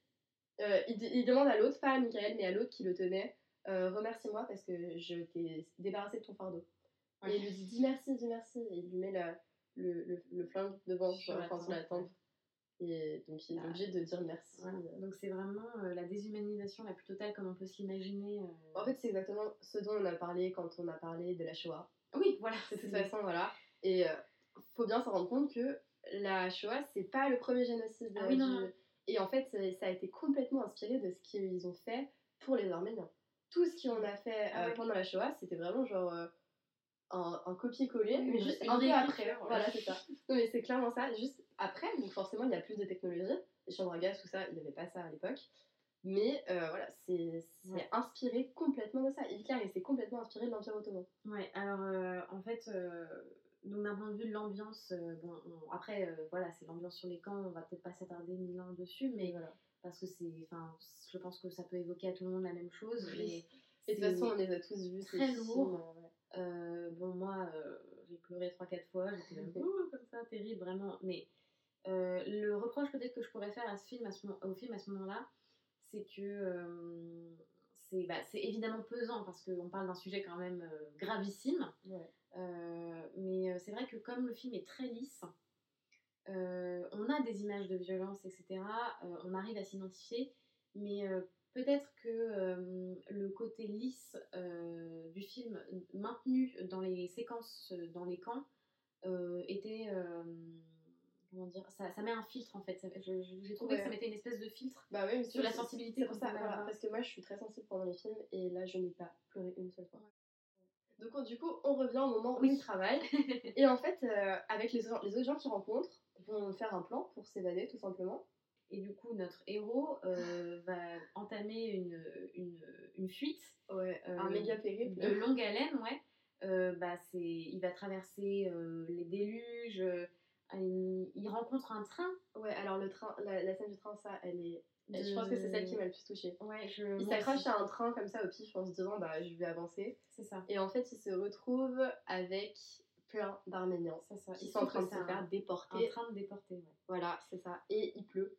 euh, il, il demande à l'autre, pas à Michael, mais à l'autre qui le tenait, euh, remercie-moi parce que je t'ai débarrassé de ton fardeau. Ouais. Et il lui dit, dis merci, dis merci. Et il lui met la, le, le, le flingue devant, Sur la tempe. Et donc il est Ah. obligé de dire merci. Voilà. Donc c'est vraiment euh, la déshumanisation la plus totale comme on peut s'imaginer. euh. En fait, c'est exactement ce dont on a parlé quand on a parlé de la Shoah. oui, voilà. De toute façon, voilà. Et euh, faut bien se rendre compte que la Shoah, c'est pas le premier génocide. Ah oui, non. Et en fait, ça- a été complètement inspiré de ce qu'ils ont fait pour les Arméniens. Tout ce qu'on a fait Ah euh, ouais. pendant la Shoah, c'était vraiment genre euh, un, un copier-coller, mais juste un peu après. ouais. Voilà, c'est ça. [laughs] Non, mais c'est clairement ça. Juste après, donc forcément, il y a plus de technologie. Les chambres à gaz, tout ça, il n'y avait pas ça à l'époque. Mais euh, voilà, c'est Ouais. inspiré complètement de ça. Hitler, il s'est complètement inspiré de l'Empire Ottoman. Ouais, alors en fait, donc d'un point de vue de l'ambiance, euh, bon, on- après, euh, voilà, c'est l'ambiance sur les camps, on va peut-être pas s'attarder mille ans dessus, mais voilà. parce que c'est, enfin, je pense que ça peut évoquer à tout le monde la même chose. Oui. mais Et de toute façon, on les a tous vus. très lourd. euh, bon, moi, j'ai pleuré 3-4 fois, j'étais même [laughs] comme ça, terrible, vraiment. Mais le reproche peut-être que je pourrais faire à ce film, à ce, moment- au film à ce moment-là, c'est que c'est bah, évidemment pesant parce qu'on parle d'un sujet quand même gravissime. Ouais. Euh, mais euh, c'est vrai que comme le film est très lisse, euh, on a des images de violence, etc. on arrive à s'identifier, mais peut-être que le côté lisse du film maintenu dans les séquences dans les camps était comment dire ça, ça met un filtre en fait j'ai trouvé que ça mettait une espèce de filtre Bah mais Sur la sensibilité pour ça, voilà, parce que moi je suis très sensible pendant les films et là je n'ai pas pleuré une seule fois. Donc on- du coup, on revient au moment où Oui. il travaille [laughs] et en fait, euh, avec les, autres- les autres gens qu'il rencontre, vont faire un plan pour s'évader tout simplement. et du coup notre héros euh, va entamer une, une, une fuite Ouais, un Euh, méga périple. de longue haleine, ouais. Euh, bah, il va traverser euh, les déluges, il, rencontre un train. Ouais, alors le train, la, la scène du train, ça, elle est. de- Je pense que c'est celle qui m'a le plus touchée. Ouais, je. Il s'accroche à un train comme ça au pif en se disant bah je vais avancer C'est ça. et en fait il se retrouve avec plein d'Arméniens C'est ça. qui Il sont en train de se faire un, déporter. un train de déporter, ouais. Voilà, c'est ça. Et il pleut.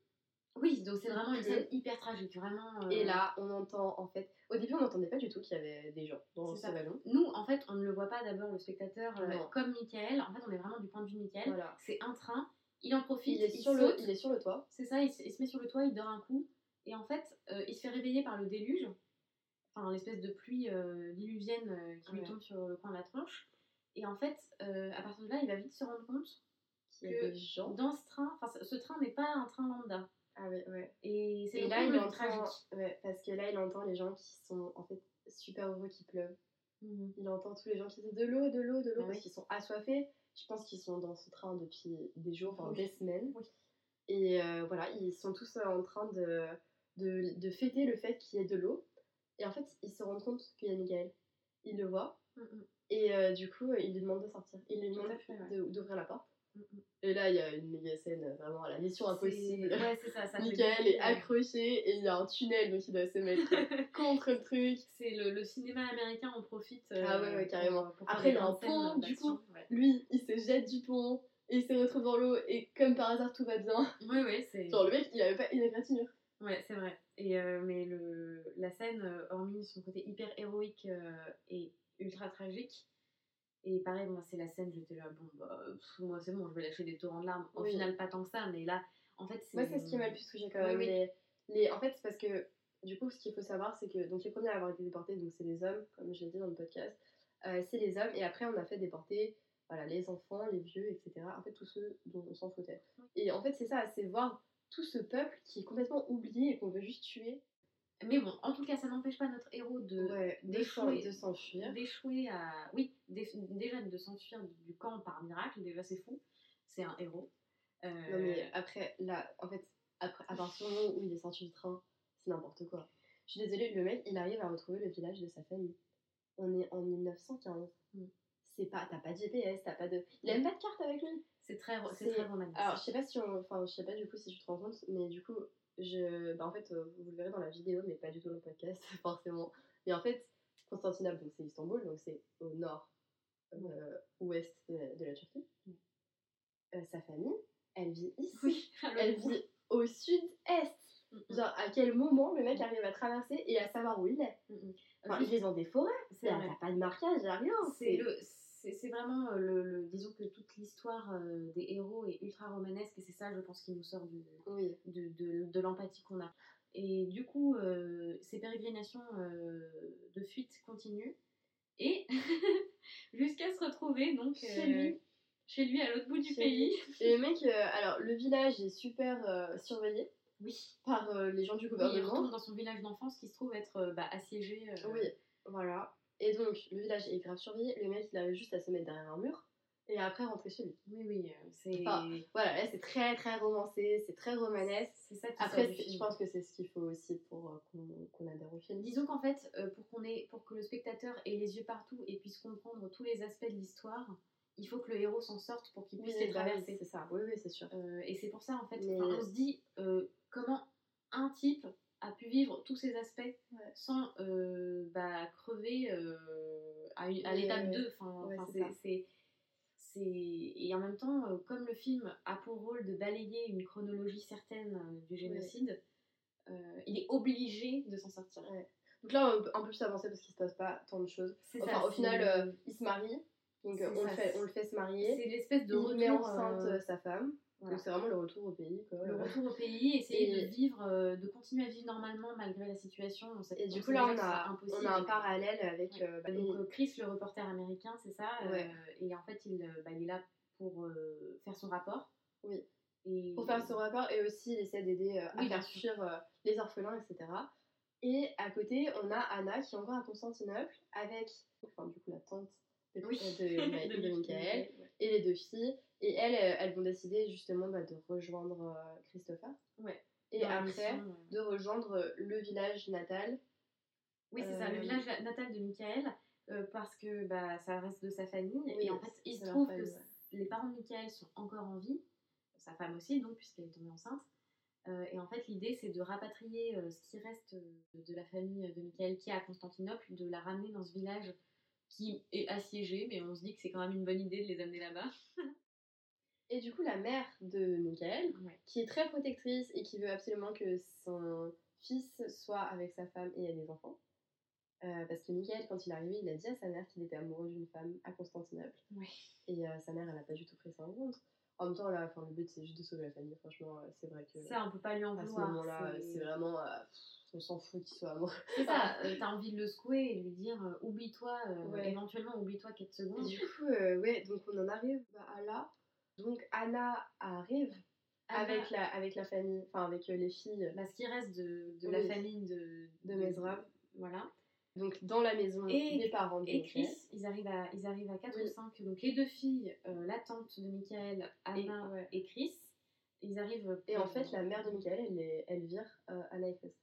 Oui, donc c'est vraiment une scène hyper tragique, vraiment. Et là, on entend en fait. Au début, on n'entendait pas du tout qu'il y avait des gens dans ce salon. Nous, en fait, on ne le voit pas d'abord, le spectateur, comme Michael. En fait, on est vraiment du point de vue de Michael. C'est un train, il en profite. Il est, sur, le, il est sur le toit. C'est ça, il se, met sur le toit, il dort un coup. Et en fait, il se fait réveiller par le déluge enfin l'espèce de pluie euh, diluvienne euh, qui lui tombe sur le coin de la tronche. Et en fait, euh, à partir de là, il va vite se rendre compte que dans ce train, enfin ce train n'est pas un train lambda. Ah ouais, ouais. Et c'est là il entend. Ouais, parce que là, il entend les gens qui sont en fait super heureux qu'il pleuve. Mhm. Il entend tous les gens qui disent de l'eau, de l'eau, de l'eau, ah parce qu'ils sont assoiffés. Je pense qu'ils sont dans ce train depuis des jours, enfin des semaines. Et voilà, ils sont tous en train de, de, de fêter le fait qu'il y ait de l'eau. Et en fait, il se rend compte qu'il y a Michael. Il le voit. Mm, mm. Et euh, du coup, il lui demande de sortir. Il lui demande d'ouvrir la porte. Et là, il y a une méga scène euh, vraiment à la mission impossible. Ouais, c'est ça. ça [laughs] Michael est accroché et il y a un tunnel donc il doit se mettre [laughs] contre le truc. C'est le, le, cinéma américain, on profite. ah ouais, ouais, carrément. Après, il y a un pont, du coup, lui, il se jette du pont et il se retrouve dans l'eau et comme par hasard, tout va bien. Oui, oui, c'est. [laughs] Genre, le mec, il avait pas une égratignure. Ouais, c'est vrai. Et, euh, mais le, la scène, euh, hormis son côté hyper héroïque euh, et ultra tragique, et pareil, moi, c'est la scène, j'étais là, bon, bah, moi, c'est bon, je vais lâcher des torrents de larmes. Au final, pas tant que ça, mais là, en fait, c'est. Moi, c'est ce qui m'a le plus touché quand même. Les, les... En fait, c'est parce que, du coup, ce qu'il faut savoir, c'est que donc, les premiers à avoir été déportés, donc c'est les hommes, comme je l'ai dit dans le podcast, c'est les hommes, et après, on a fait déporter voilà, les enfants, les vieux, etc. En fait, tous ceux dont on s'en foutait. Et en fait, c'est ça, c'est voir tout ce peuple qui est complètement oublié et qu'on veut juste tuer. Mais bon, en tout cas, ça n'empêche pas notre héros de d'échouer, de s'enfuir. D'échouer à. Oui, déjà de s'enfuir du camp par miracle, déjà c'est fou. C'est un héros. Euh, non, mais après, là, en fait, après, à partir du moment où il est sorti du train, c'est n'importe quoi. Je suis désolée, le mec, il arrive à retrouver le village de sa famille. On est en 1915. Mm. C'est pas, t'as pas de GPS, t'as pas de. Il a même pas de carte avec lui. C'est très, c'est très romantique. Alors, je sais pas si on, enfin, je sais pas du coup si tu te rends compte, mais du coup, je, bah en fait, euh, vous le verrez dans la vidéo, mais pas du tout dans le podcast, [laughs] forcément. Mais en fait, Constantinople, donc c'est Istanbul, donc c'est au nord, euh, ouest de la, Turquie. Euh, sa famille, elle vit ici. Oui, elle vit au sud-est. Genre, à quel moment le mec arrive à traverser et à savoir où il est? Enfin, il est dans des forêts. Il n'y a pas de marquage, il n'y a rien. C'est le c'est vraiment euh, le, disons que toute l'histoire euh, des héros est ultra romanesque et c'est ça je pense qui nous sort du, de, de, de l'empathie qu'on a. Et du coup euh, ces pérégrinations de fuite continuent et [laughs] jusqu'à se retrouver donc chez lui. chez lui à l'autre bout du pays. [laughs] et le mec alors le village est super surveillé oui. par les gens du gouvernement il retourne dans son village d'enfance qui se trouve être bah, assiégé oui voilà et donc, le village est grave surveillé. Le mec, il avait juste à se mettre derrière un mur et après rentrer chez lui. Oui, oui, euh, c'est. voilà, là, c'est très, très romancé, c'est très romanesque. C'est ça qui Après, je pense que c'est ce qu'il faut aussi pour euh, qu'on adhère au film. Disons qu'en fait, euh, pour, qu'on ait, pour que le spectateur ait les yeux partout et puisse comprendre tous les aspects de l'histoire, il faut que le héros s'en sorte pour qu'il puisse les bah traverser. c'est ça, oui, oui, c'est sûr. et c'est pour ça, en fait, on se dit comment un type a pu vivre tous ces aspects sans euh, bah, crever euh, à, à l'étape 2. Enfin, c'est et en même temps, euh, comme le film a pour rôle de balayer une chronologie certaine du génocide, il est obligé de s'en sortir. Donc là, on peut un peu plus avancer parce qu'il se passe pas tant de choses. Enfin, au final, il se marie. Donc on, le fait, on le fait se marier. C'est l'espèce de il met enceinte sa femme. Donc c'est vraiment le retour au pays. Quoi. Le retour au pays, essayer de vivre, euh, de continuer à vivre normalement malgré la situation. et du coup là on a, on a un parallèle avec... Euh, bah, donc euh, Chris, le reporter américain, c'est ça. et en fait il, bah, il, est là pour faire son rapport. Oui. Et... Pour faire son rapport et aussi il essaie d'aider à faire fuir les orphelins, etc. Et à côté on a Anna qui est encore à Constantinople avec enfin, du coup, la tante de, [laughs] de, de, Michael et les deux filles. Et elles, euh, elles vont décider justement bah, de rejoindre euh, Christopher. Ouais. Et après, de rejoindre le village natal. Oui, c'est ça, le euh, village natal de Michael, parce que bah, ça reste de sa famille. et en fait, il se trouve que les parents de Michael sont encore en vie, sa femme aussi, donc, puisqu'elle est tombée enceinte. et en fait, l'idée, c'est de rapatrier ce qui reste de la famille de Michael qui est à Constantinople, de la ramener dans ce village qui est assiégé, mais on se dit que c'est quand même une bonne idée de les amener là-bas. [laughs] Et du coup, la mère de Michael, qui est très protectrice et qui veut absolument que son fils soit avec sa femme et ait des enfants, euh, parce que Michael, quand il est arrivé, il a dit à sa mère qu'il était amoureux d'une femme à Constantinople. Et euh, sa mère, elle n'a pas du tout pris ça en compte. En même temps, là, enfin, le but, c'est juste de sauver la famille. Franchement, euh, c'est vrai que. Ça, on peut pas lui en vouloir. À ce moment-là, c'est vraiment. on s'en fout qu'il soit amoureux. C'est ça, [laughs] t'as envie de le secouer et lui dire oublie-toi, éventuellement oublie-toi 4 secondes. Et du coup, ouais, donc on en arrive à là. Donc Anna arrive avec la, avec la famille, enfin avec les filles. Bah, ce qui reste de, de la famille de, de, Mesra. Voilà donc dans la maison des parents de Et Chris, ils arrivent, à, ils arrivent à 4 ou 5. Donc les deux filles, euh, la tante de Michael, Anna et, Chris, ils arrivent. Et en fait, la mère de Michael, elle, elle vire euh, Anna et Chris.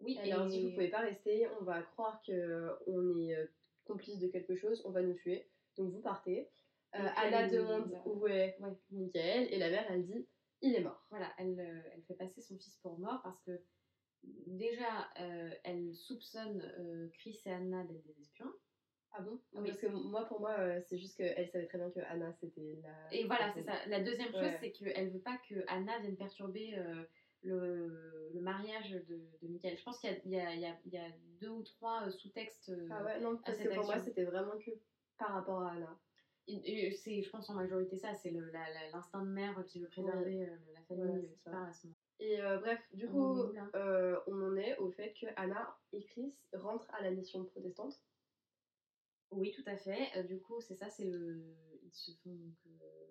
Oui, elle leur dit Vous pouvez pas rester, on va croire qu'on est euh, complice de quelque chose, on va nous tuer. Donc vous partez. Anna demande où est ouais. Michael et la mère, elle dit Il est mort. Voilà, elle, elle fait passer son fils pour mort parce que déjà, euh, elle soupçonne euh, Chris et Anna d'être des espions. Ah bon? Parce que moi, pour moi, euh, c'est juste qu'elle savait très bien que Anna, c'était la... Et voilà, c'est ça. La deuxième chose, c'est qu'elle veut pas que Anna vienne perturber le, le, mariage de, de Michael. Je pense qu'il y, y, y, a deux ou trois sous-textes Ah ouais, non, parce que pour moi, c'était vraiment que par rapport à Anna. C'est, je pense en majorité ça, c'est l'instinct de mère qui veut préserver la famille qui parle à ce moment. Et euh, bref, du coup, euh, on en est au fait que Anna et Chris rentrent à la mission protestante. Oui, tout à fait. Euh, du coup, c'est ça, c'est le. Ils se font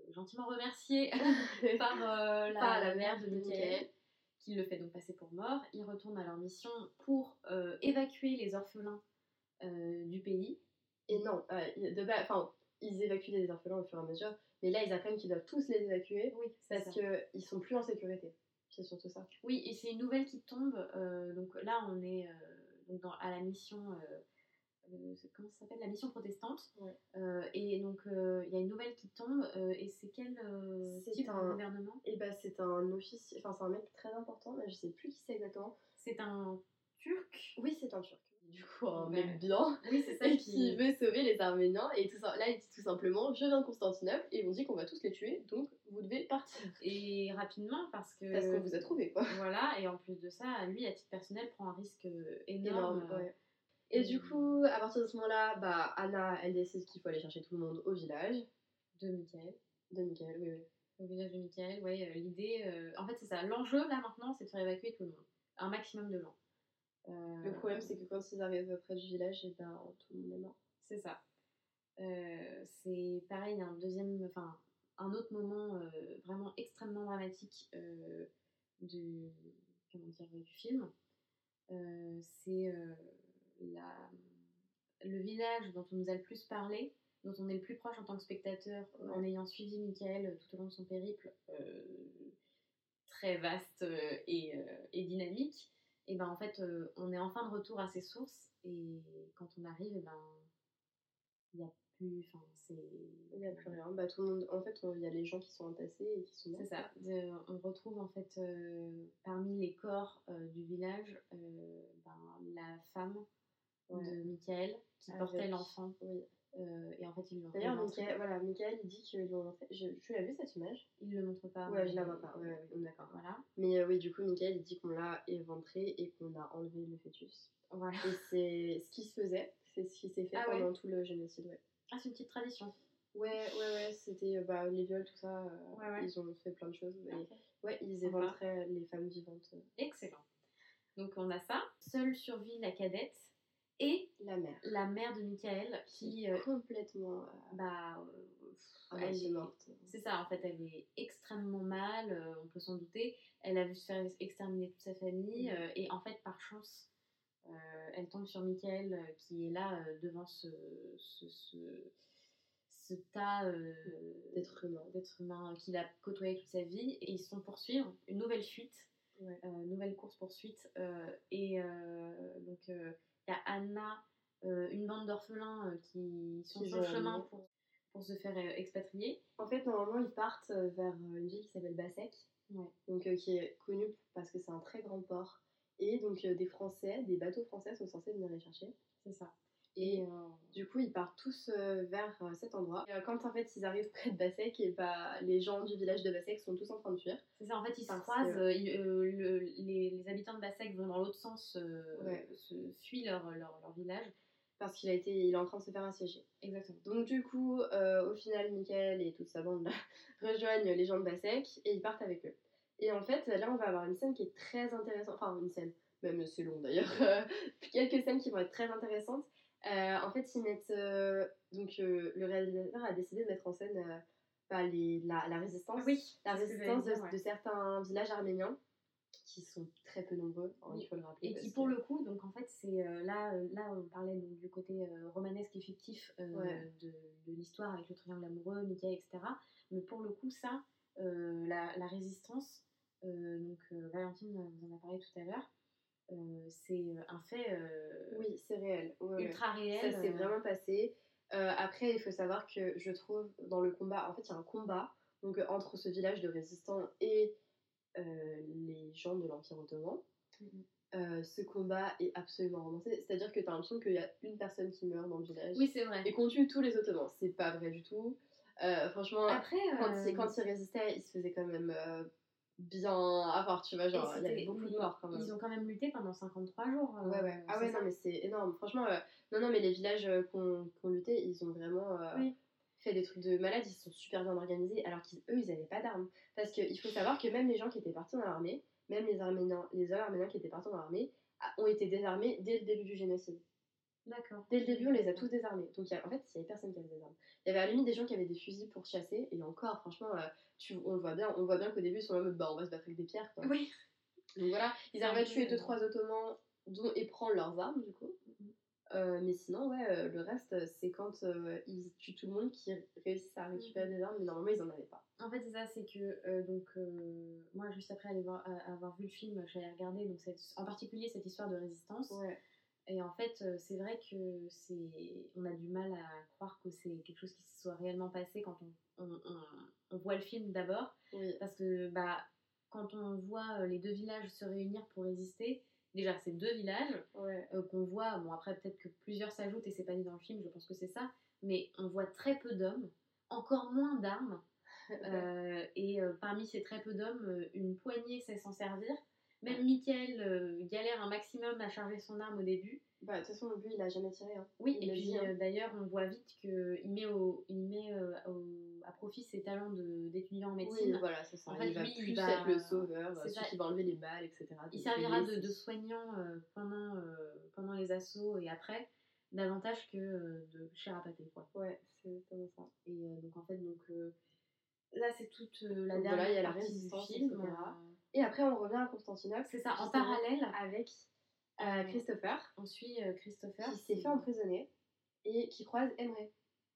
gentiment remercier [laughs] par, la, mère de Michael, qui le fait donc passer pour mort. Ils retournent à leur mission pour évacuer les orphelins du pays. Et non, de enfin, ils évacuent les orphelins au fur et à mesure, mais là, ils apprennent qu'ils doivent tous les évacuer oui, parce qu'ils sont plus en sécurité. C'est surtout ça. Oui, et c'est une nouvelle qui tombe. Euh, donc là, on est euh, donc dans, à la mission. Euh, comment ça s'appelle? La mission protestante. et donc, il y a une nouvelle qui tombe. et c'est quel type un, de gouvernement? Et eh ben, c'est un officier. Enfin, c'est un mec très important, mais je sais plus qui c'est exactement. C'est un Turc? Oui, c'est un Turc du coup un mec blanc oui, c'est ça, qui... veut sauver les Arméniens et tout ça. Là, il dit tout simplement je viens de Constantinople et on dit qu'on va tous les tuer donc vous devez partir. Et rapidement parce que. Parce qu'on vous a trouvé quoi. Voilà, et en plus de ça, lui à titre personnel prend un risque énorme. Euh, et du coup, à partir de ce moment-là, bah, Anna elle décide qu'il faut aller chercher tout le monde au village. De Michael. De Michael, oui, oui. Au village de Michael, oui. Euh, l'idée. Euh, en fait, c'est ça. L'enjeu là maintenant, c'est de faire évacuer tout le monde. Un maximum de gens. Le problème, c'est que quand ils arrivent près du village, et eh ben, tout le monde est mort. C'est ça. Euh, c'est pareil, un deuxième, enfin, un autre moment euh, vraiment extrêmement dramatique euh, du, comment dire, du film. c'est la, le village dont on nous a le plus parlé, dont on est le plus proche en tant que spectateur, en ayant suivi Michael tout au long de son périple, très vaste et, et dynamique et ben en fait euh, on est enfin de retour à ses sources et quand on arrive ben il n'y a plus enfin c'est il n'y a plus rien. Bah tout le monde en fait il y a les gens qui sont entassés et qui sont c'est ça. On retrouve en fait euh, parmi les corps euh, du village ben, la femme de Michael qui portait l'enfant. Oui. Euh, et en fait, ils l'ont D'ailleurs, Michael, voilà, Michael il dit qu'ils l'ont montré. Je, tu l'as vu cette image? Il le montre pas. Ouais, je la vois pas. Ouais, ouais, d'accord. Voilà. Mais euh, oui, du coup, Michael il dit qu'on l'a éventré et qu'on a enlevé le fœtus. Voilà. Et c'est ce qui se faisait, c'est ce qui s'est fait ah pendant tout le génocide. Ouais. Ah, c'est une petite tradition. Ouais, ouais, ouais, c'était euh, bah, les viols, tout ça. Ils ont fait plein de choses. ouais, ils éventraient les femmes vivantes. Excellent. Donc, on a ça. Seule survie la cadette et la mère. La mère de Michael qui. Euh, complètement. Euh, bah. Euh, elle est morte. C'est ça, en fait, elle est extrêmement mal, on peut s'en douter. Elle a vu se faire exterminer toute sa famille, mm. et en fait, par chance, elle tombe sur Michael qui est là devant ce, ce, ce, tas d'êtres humains, humains qu'il a côtoyé toute sa vie, et ils se font poursuivre, une nouvelle fuite, une nouvelle course-poursuite, et donc il y a Anna, euh, une bande d'orphelins euh, qui sont sur le chemin pour, pour se faire euh, expatrier. En fait, normalement, ils partent vers une ville qui s'appelle Bassec, donc, qui est connue parce que c'est un très grand port. Et donc, des Français, des bateaux français sont censés venir les chercher. C'est ça. Et du coup, ils partent tous vers cet endroit. Et, quand en fait ils arrivent près de Bassek, et bah, les gens du village de Bassek sont tous en train de fuir. C'est ça, en fait ils se croisent, les, les, habitants de Bassek vont dans l'autre sens, se, fuient leur, leur, leur village parce qu'il a été, il est en train de se faire assiéger. Exactement. Donc du coup, euh, au final, Michael et toute sa bande [laughs] rejoignent les gens de Bassek et ils partent avec eux. Et en fait, là, on va avoir une scène qui est très intéressante. Enfin, une scène, même c'est long d'ailleurs. [laughs] Quelques scènes qui vont être très intéressantes. Euh, en fait, ils mettent euh, donc le réalisateur a décidé de mettre en scène bah, les, la, la, résistance, oui, la résistance de, certains villages arméniens qui sont très peu nombreux, hein, il faut le rappeler. Et qui, pour le coup, donc en fait, c'est euh, là, euh, là, on parlait donc, du côté euh, romanesque et fictif de, de l'histoire avec le triangle amoureux, Mickey, etc. Mais pour le coup, ça, la, la, résistance, donc Valentine vous en a parlé tout à l'heure, c'est un fait. oui, c'est réel. ultra réel. Ça s'est vraiment passé. après, il faut savoir que je trouve dans le combat, en fait, il y a un combat donc, entre ce village de résistants et euh, les gens de l'Empire ottoman. Mhm. Euh, ce combat est absolument romancé. C'est-à-dire que tu as l'impression qu'il y a une personne qui meurt dans le village. Oui, c'est vrai. Et qu'on tue tous les Ottomans. C'est pas vrai du tout. Euh, franchement, Après, quand, ils, quand, ils, résistaient, ils se faisaient quand même bien avoir, tu vois. Genre, il y avait beaucoup de morts quand même. Ils ont quand même lutté pendant 53 jours. ouais, ouais. Ah ouais, non, mais c'est énorme. Franchement, non, non, mais les villages qu'on qu lutté, ils ont vraiment. Oui fait des trucs de malades, ils sont super bien organisés, alors qu'eux, ils n'avaient pas d'armes. Parce qu'il faut savoir que même les gens qui étaient partis dans l'armée, même les Arméniens, les hommes arméniens qui étaient partis dans l'armée, ont été désarmés dès le début du génocide. D'accord. Dès le début, on les a tous désarmés. Donc, en fait, il n'y avait personne qui avait des armes. Il y avait à la limite des gens qui avaient des fusils pour chasser, et encore, franchement, euh, tu, on voit bien, on voit bien qu'au début, ils sont en mode, bah, on va se battre avec des pierres, quoi. Oui. Donc voilà, ils arrivent à tuer 2-3 Ottomans dont, et prendre leurs armes, du coup. Euh, mais sinon, ouais, euh, le reste, c'est quand euh, ils tuent tout le monde qui réussissent à récupérer des armes, mais normalement, ils en avaient pas. En fait, c'est ça, c'est que, donc, moi, juste après avoir vu le film, j'allais regarder, donc, en particulier cette histoire de résistance. Ouais. Et en fait, c'est vrai que c'est, on a du mal à croire que c'est quelque chose qui se soit réellement passé quand on, on, on, voit le film d'abord. Oui. Parce que, bah, quand on voit les deux villages se réunir pour résister, déjà ces deux villages euh, qu'on voit, bon après peut-être que plusieurs s'ajoutent et c'est pas dit dans le film, je pense que c'est ça, mais on voit très peu d'hommes, encore moins d'armes, [laughs] euh, et euh, parmi ces très peu d'hommes, une poignée sait s'en servir. Même Michael galère un maximum à charger son arme au début. Bah, de toute façon, lui, il a jamais tiré. Hein. Oui, et puis hein. d'ailleurs, on voit vite qu'il met, au, il met à profit ses talents d'étudiant en médecine. Oui, voilà, c'est ça. En fait, il va lui, plus il va... être le sauveur, celui qui va enlever les balles, etc. Il servira de, de, soignant euh, pendant, euh, pendant les assauts et après, davantage que euh, de chair à pâté, quoi. Ouais, c'est exactement ça. Et donc, en fait, donc, là, c'est toute la donc, dernière voilà, il y a la résistance, du film. Et après, on revient à Constantinople. C'est ça, en parallèle. Avec Christopher. On suit Christopher. Qui s'est fait emprisonner et qui croise Emre.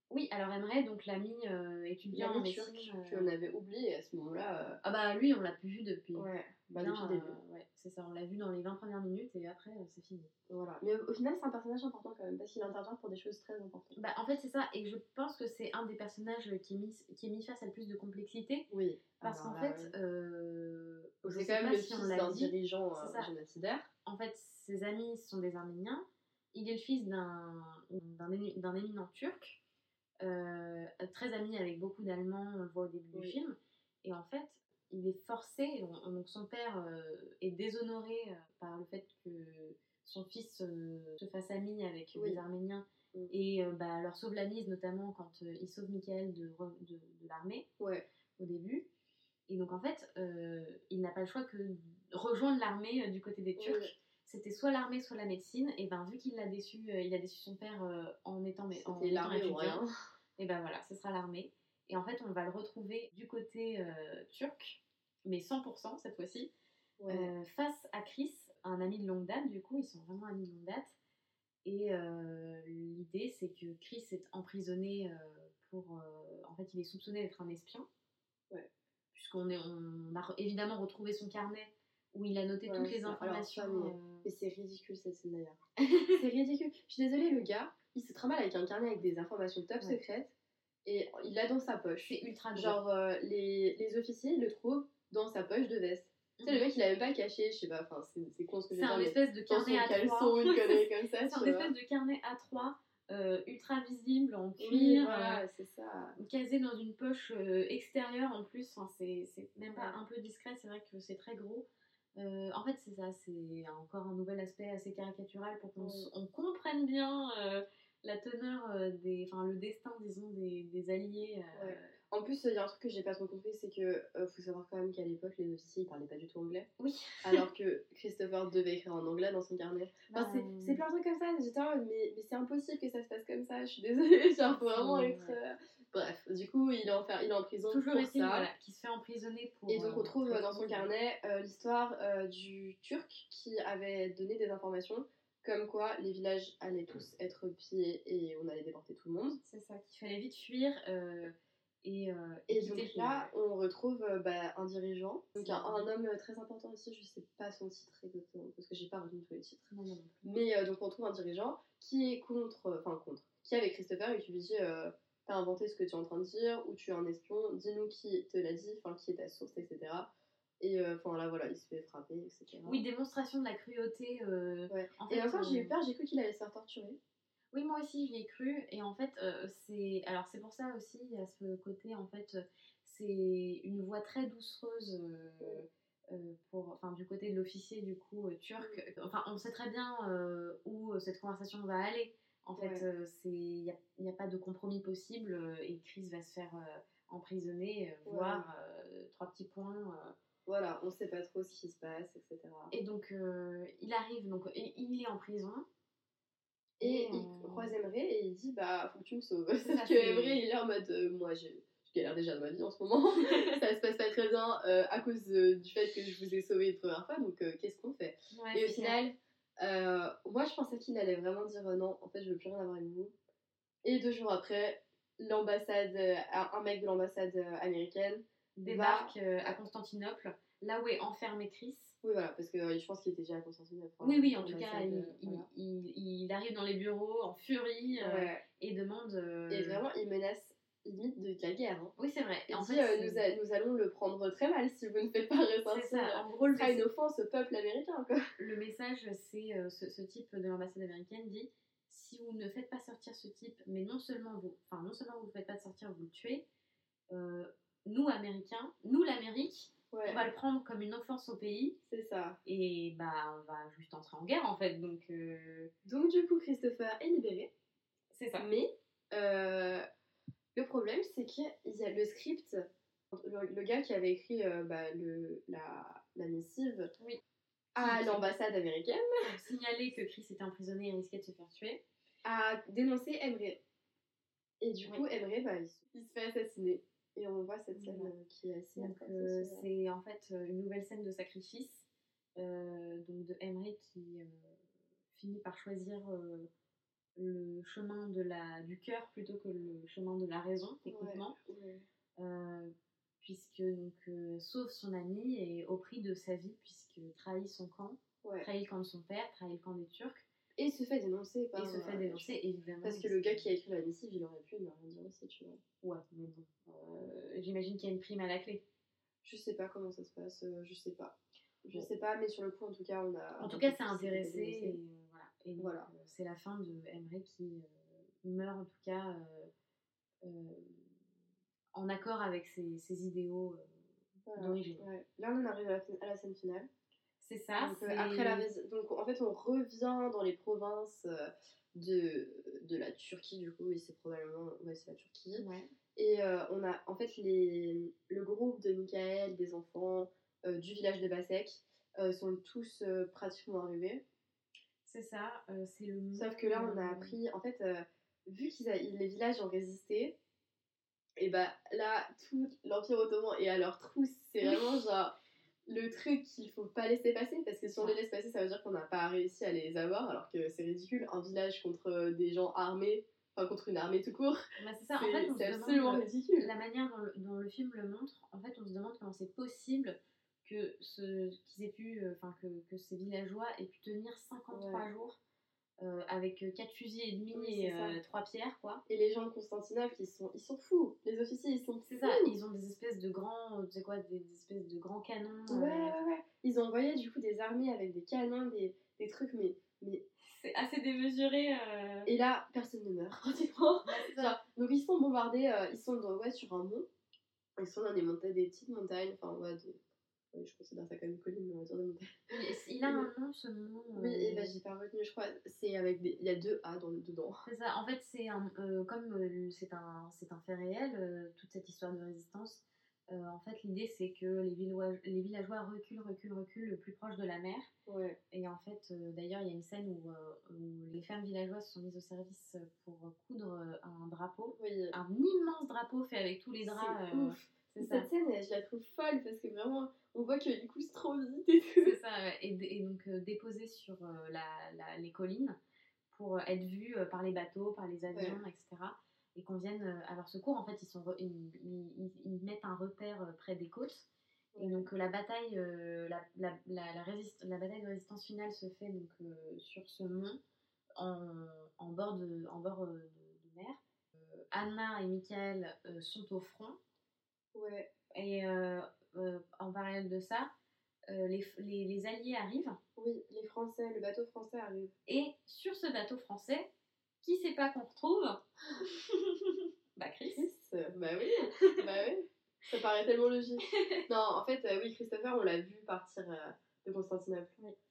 Oui, alors Emre, donc l'ami euh, étudiant en médecine. Turc, euh... avait oublié à ce moment-là. Euh, ah bah lui, on l'a plus vu depuis. Ouais, bah depuis le. Euh, ouais, c'est ça, on l'a vu dans les 20 premières minutes et après c'est fini. Voilà, mais au final c'est un personnage important quand même parce qu'il intervient pour des choses très importantes. Bah en fait c'est ça, et je pense que c'est un des personnages qui est, mis, qui est mis face à le plus de complexité. Oui. Parce qu'en fait, c'est quand même le si fils d'un dirigeant génocidaire. En fait, ses amis sont des Arméniens. Il est le fils d'un éminent turc euh, très ami avec beaucoup d'Allemands, on le voit au début du film. Et en fait, il est forcé, donc son père euh, est déshonoré euh, par le fait que son fils se fasse ami avec les Arméniens et bah, leur sauve la mise, notamment quand il sauve Michael de, de, l'armée ouais. au début. Et donc en fait, il n'a pas le choix que de rejoindre l'armée du côté des Turcs. C'était soit l'armée, soit la médecine. Et ben vu qu'il a déçu, il a déçu son père en étant, mais, en l'armée et ben voilà, ce sera l'armée. Et en fait, on va le retrouver du côté euh, turc, mais 100% cette fois-ci, euh, face à Chris, un ami de longue date, du coup, ils sont vraiment amis de longue date. Et euh, l'idée, c'est que Chris est emprisonné pour. en fait, il est soupçonné d'être un espion. Ouais. Puisqu'on est, on a évidemment retrouvé son carnet où il a noté toutes les informations. mais, c'est ridicule cette scène d'ailleurs. [laughs] c'est ridicule. Je suis désolée, le gars, il se trimballe avec un carnet avec des informations top secrètes et il l'a dans sa poche. C'est ultra Genre, euh, les, les, officiers le trouvent dans sa poche de veste. Tu sais, le mhm. mec, il avait pas caché, je sais pas, enfin, c'est con ce que je C'est un espèce de carnet A3. C'est un espèce de carnet A3 ultra visible en cuir, Oui, voilà, c'est ça. casé dans une poche extérieure en plus. Enfin, c'est c'est même pas un peu discret, c'est vrai que c'est très gros. Euh, en fait, c'est ça, c'est encore un nouvel aspect assez caricatural pour qu'on on comprenne bien euh, la teneur euh, des. Enfin, le destin, disons, des, des alliés. En plus, il y a un truc que j'ai pas trop compris, c'est que faut savoir quand même qu'à l'époque, les officiers ils parlaient pas du tout anglais. Oui. [laughs] alors que Christopher devait écrire en anglais dans son carnet. Enfin, bah, c'est plein de trucs comme ça. J'étais, mais, mais c'est impossible que ça se passe comme ça. Je suis désolée. [laughs] Genre, faut vraiment être. Bref, du coup, il est en, il est en prison Toujours pour ça. Voilà, qui se fait emprisonner pour. Et donc, on euh, trouve dans son carnet euh, l'histoire euh, du Turc qui avait donné des informations comme quoi les villages allaient tous être pillés et on allait déporter tout le monde. C'est ça, qu'il fallait vite fuir. et, et donc là, on retrouve bah, un dirigeant, donc un, homme très important ici, je sais pas son titre exactement, parce que j'ai pas retenu tous les titres. Mais donc on trouve un dirigeant qui est contre, enfin contre, qui est avec Christopher et qui lui dit t'as inventé ce que tu es en train de dire, ou tu es un espion, dis-nous qui te l'a dit, enfin qui est ta source, etc. Et euh, enfin là voilà, il se fait frapper, etc. Oui, démonstration de la cruauté. Euh, et encore, j'ai eu euh, peur, j'ai cru qu'il allait se faire torturer. Oui, moi aussi, j'y ai cru. Et en fait, c'est. Alors, c'est pour ça aussi, il y a ce côté, en fait, c'est une voix très doucereuse. pour, enfin, du côté de l'officier du coup turc, enfin on sait très bien où cette conversation va aller. En fait, euh, il n'y a, y a, pas de compromis possible euh, et Chris va se faire euh, emprisonner, voire trois petits points. Voilà, on ne sait pas trop ce qui se passe, etc. Et donc, il arrive, donc il est en prison. Et, il croise Emery et il dit Bah, faut que tu me sauves. Parce que Emery, il est en mode Moi, j'ai galère déjà de ma vie en ce moment. [laughs] [laughs] ça se passe pas très bien à cause du fait que je vous ai sauvé une première fois, donc qu'est-ce qu'on fait? Et au final, euh, moi, je pensais qu'il allait vraiment dire euh, non, en fait, je veux plus rien avoir avec vous. Et deux jours après, l'ambassade, euh, un mec de l'ambassade américaine débarque à Constantinople, là où est enfermé Chris. Oui, voilà, parce que je pense qu'il était déjà à Constantinople. oui, oui, en tout cas, il, il, arrive dans les bureaux en furie et demande. Et vraiment, il menace limite de, la guerre. Hein. Oui, c'est vrai. Et en fait, nous, nous, allons le prendre très mal si vous ne faites pas ça. En gros, le une offense au peuple américain. Quoi. Le message, c'est euh, ce, type de l'ambassade américaine dit si vous ne faites pas sortir ce type, mais non seulement vous, enfin non seulement vous ne faites pas sortir, vous le tuez. Euh, nous Américains, nous l'Amérique, on va le prendre comme une offense au pays. C'est ça. Et bah on va juste entrer en guerre en fait. Donc euh, donc du coup Christopher est libéré. C'est ça. Mais le problème, c'est qu'il y a le script, le, gars qui avait écrit euh, bah, le, la, la, missive à l'ambassade américaine. Pour signaler que Chris était emprisonné et risquait de se faire tuer. A dénoncé Emre. Et du coup, Emre, bah, il, se fait assassiner. Et on voit cette scène euh, qui est assez euh, C'est en fait une nouvelle scène de sacrifice donc de Emre qui finit par choisir le chemin de la, du cœur plutôt que le chemin de la raison, techniquement. Euh, puisque donc euh, sauve son ami et au prix de sa vie, puisque trahit son camp, trahit le camp de son père, trahit le camp des Turcs. Et se fait dénoncer par. Et se fait euh, dénoncer, évidemment. Parce que le gars qui a écrit la missive, il aurait pu ne rien dire aussi, tu vois. Ouais, mais bon. J'imagine qu'il y a une prime à la clé. Je sais pas comment ça se passe, je sais pas. Je sais pas, mais sur le coup, en tout cas, on a. En tout cas, c'est intéressé. Et et voilà. Euh, c'est la fin de Emre qui euh, meurt en tout cas euh, en accord avec ses, idéaux d'origine. Là, on arrive à la, scène finale. C'est ça. Donc, après la donc en fait, on revient dans les provinces de, de la Turquie, du coup, oui, c'est probablement ouais, c'est la Turquie. Et on a en fait les, le groupe de Michael, des enfants du village de Basek, sont tous pratiquement arrivés. C'est ça, euh, c'est le Sauf que là, on a appris, en fait, euh, vu que les villages ont résisté, et bah là, tout l'Empire Ottoman est à leur trousse. C'est vraiment genre le truc qu'il faut pas laisser passer, parce que si on les laisse passer, ça veut dire qu'on n'a pas réussi à les avoir, alors que c'est ridicule. Un village contre des gens armés, enfin contre une armée tout court. Bah c'est ça, en fait, c'est absolument ridicule. La manière dont le, dont le, film le montre, en fait, on se demande comment c'est possible que ce qu'ils aient pu, euh, enfin que, que, ces villageois aient pu tenir 53 jours euh, avec 4 fusils et demi et 3 euh, pierres quoi. Et les gens de Constantinople ils sont ils sont fous. Les officiers ils sont C'est ça, ils ont des espèces de grands tu sais quoi des, espèces de grands canons. Ouais ouais ouais. Ils ont envoyé du coup des armées avec des canons des, des trucs mais mais c'est assez démesuré. Et là, personne ne meurt, [laughs] pratiquement. donc ils sont bombardés, ils sont ouais, sur un mont. Ils sont dans des, montagnes, des petites montagnes, enfin ouais, de je considère ça comme une colline, on va dire de montagne. Il a un nom, ce nom. Oui, et bah, j'ai pas retenu, je crois. C'est avec des... Il y a deux A dans, dedans. C'est ça. En fait, c'est un, euh, comme euh, c'est un, c'est un fait réel, euh, toute cette histoire de résistance. en fait, l'idée, c'est que les villageois, les villageois reculent, reculent, reculent le plus proche de la mer. Ouais. Et en fait, d'ailleurs, il y a une scène où, où, les femmes villageoises sont mises au service pour coudre un drapeau. Oui. Un immense drapeau fait avec tous les draps. Ouf. Cette scène, je la trouve folle parce que vraiment, on voit qu'il coule trop vite et tout. C'est ça, et, donc euh, déposé sur euh, la, les collines pour euh, être vu par les bateaux, par les avions, etc. Et qu'on vienne à leur secours. En fait, ils, sont ils, ils, mettent un repère près des côtes. Et donc la bataille, la, la, la, résist la, bataille de résistance finale se fait donc, sur ce mont en, en bord de, en bord de, mer. Anna et Michael sont au front. Ouais. Et euh, en parallèle de ça, euh, les, les, les, Alliés arrivent. Oui, les Français, le bateau français arrive. Et sur ce bateau français, qui sait pas qu'on retrouve? [laughs] Bah Chris. Bah oui, bah oui. Ça paraît tellement logique. [laughs] Non, en fait, euh, oui, Christopher, on l'a vu partir de Constantinople.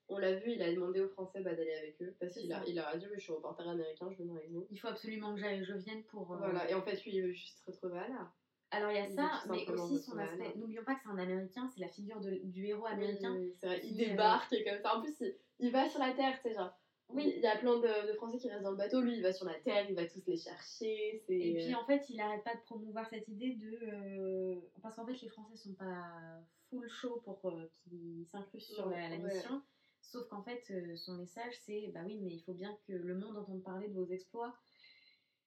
On l'a vu, il a demandé aux Français bah, d'aller avec eux parce qu'il a, il a dit oui, je suis reporter américain, je viens avec vous. Il faut absolument que je vienne pour. Voilà, et en fait, lui, il veut juste se retrouver là. Alors il y a ça, mais aussi son aspect. N'oublions pas que c'est un américain, c'est la figure de, du héros américain. c'est vrai, il euh, débarque comme ça. En plus, il, va sur la terre, tu sais, genre. Oui. Il y a plein de, de, Français qui restent dans le bateau, lui il va sur la terre, il va tous les chercher. Et puis en fait, il arrête pas de promouvoir cette idée de. Euh, parce qu'en fait, les Français sont pas full show pour euh, qu'ils s'incrustent sur la, mission. Sauf qu'en fait, son message c'est bah oui, mais il faut bien que le monde entende parler de vos exploits.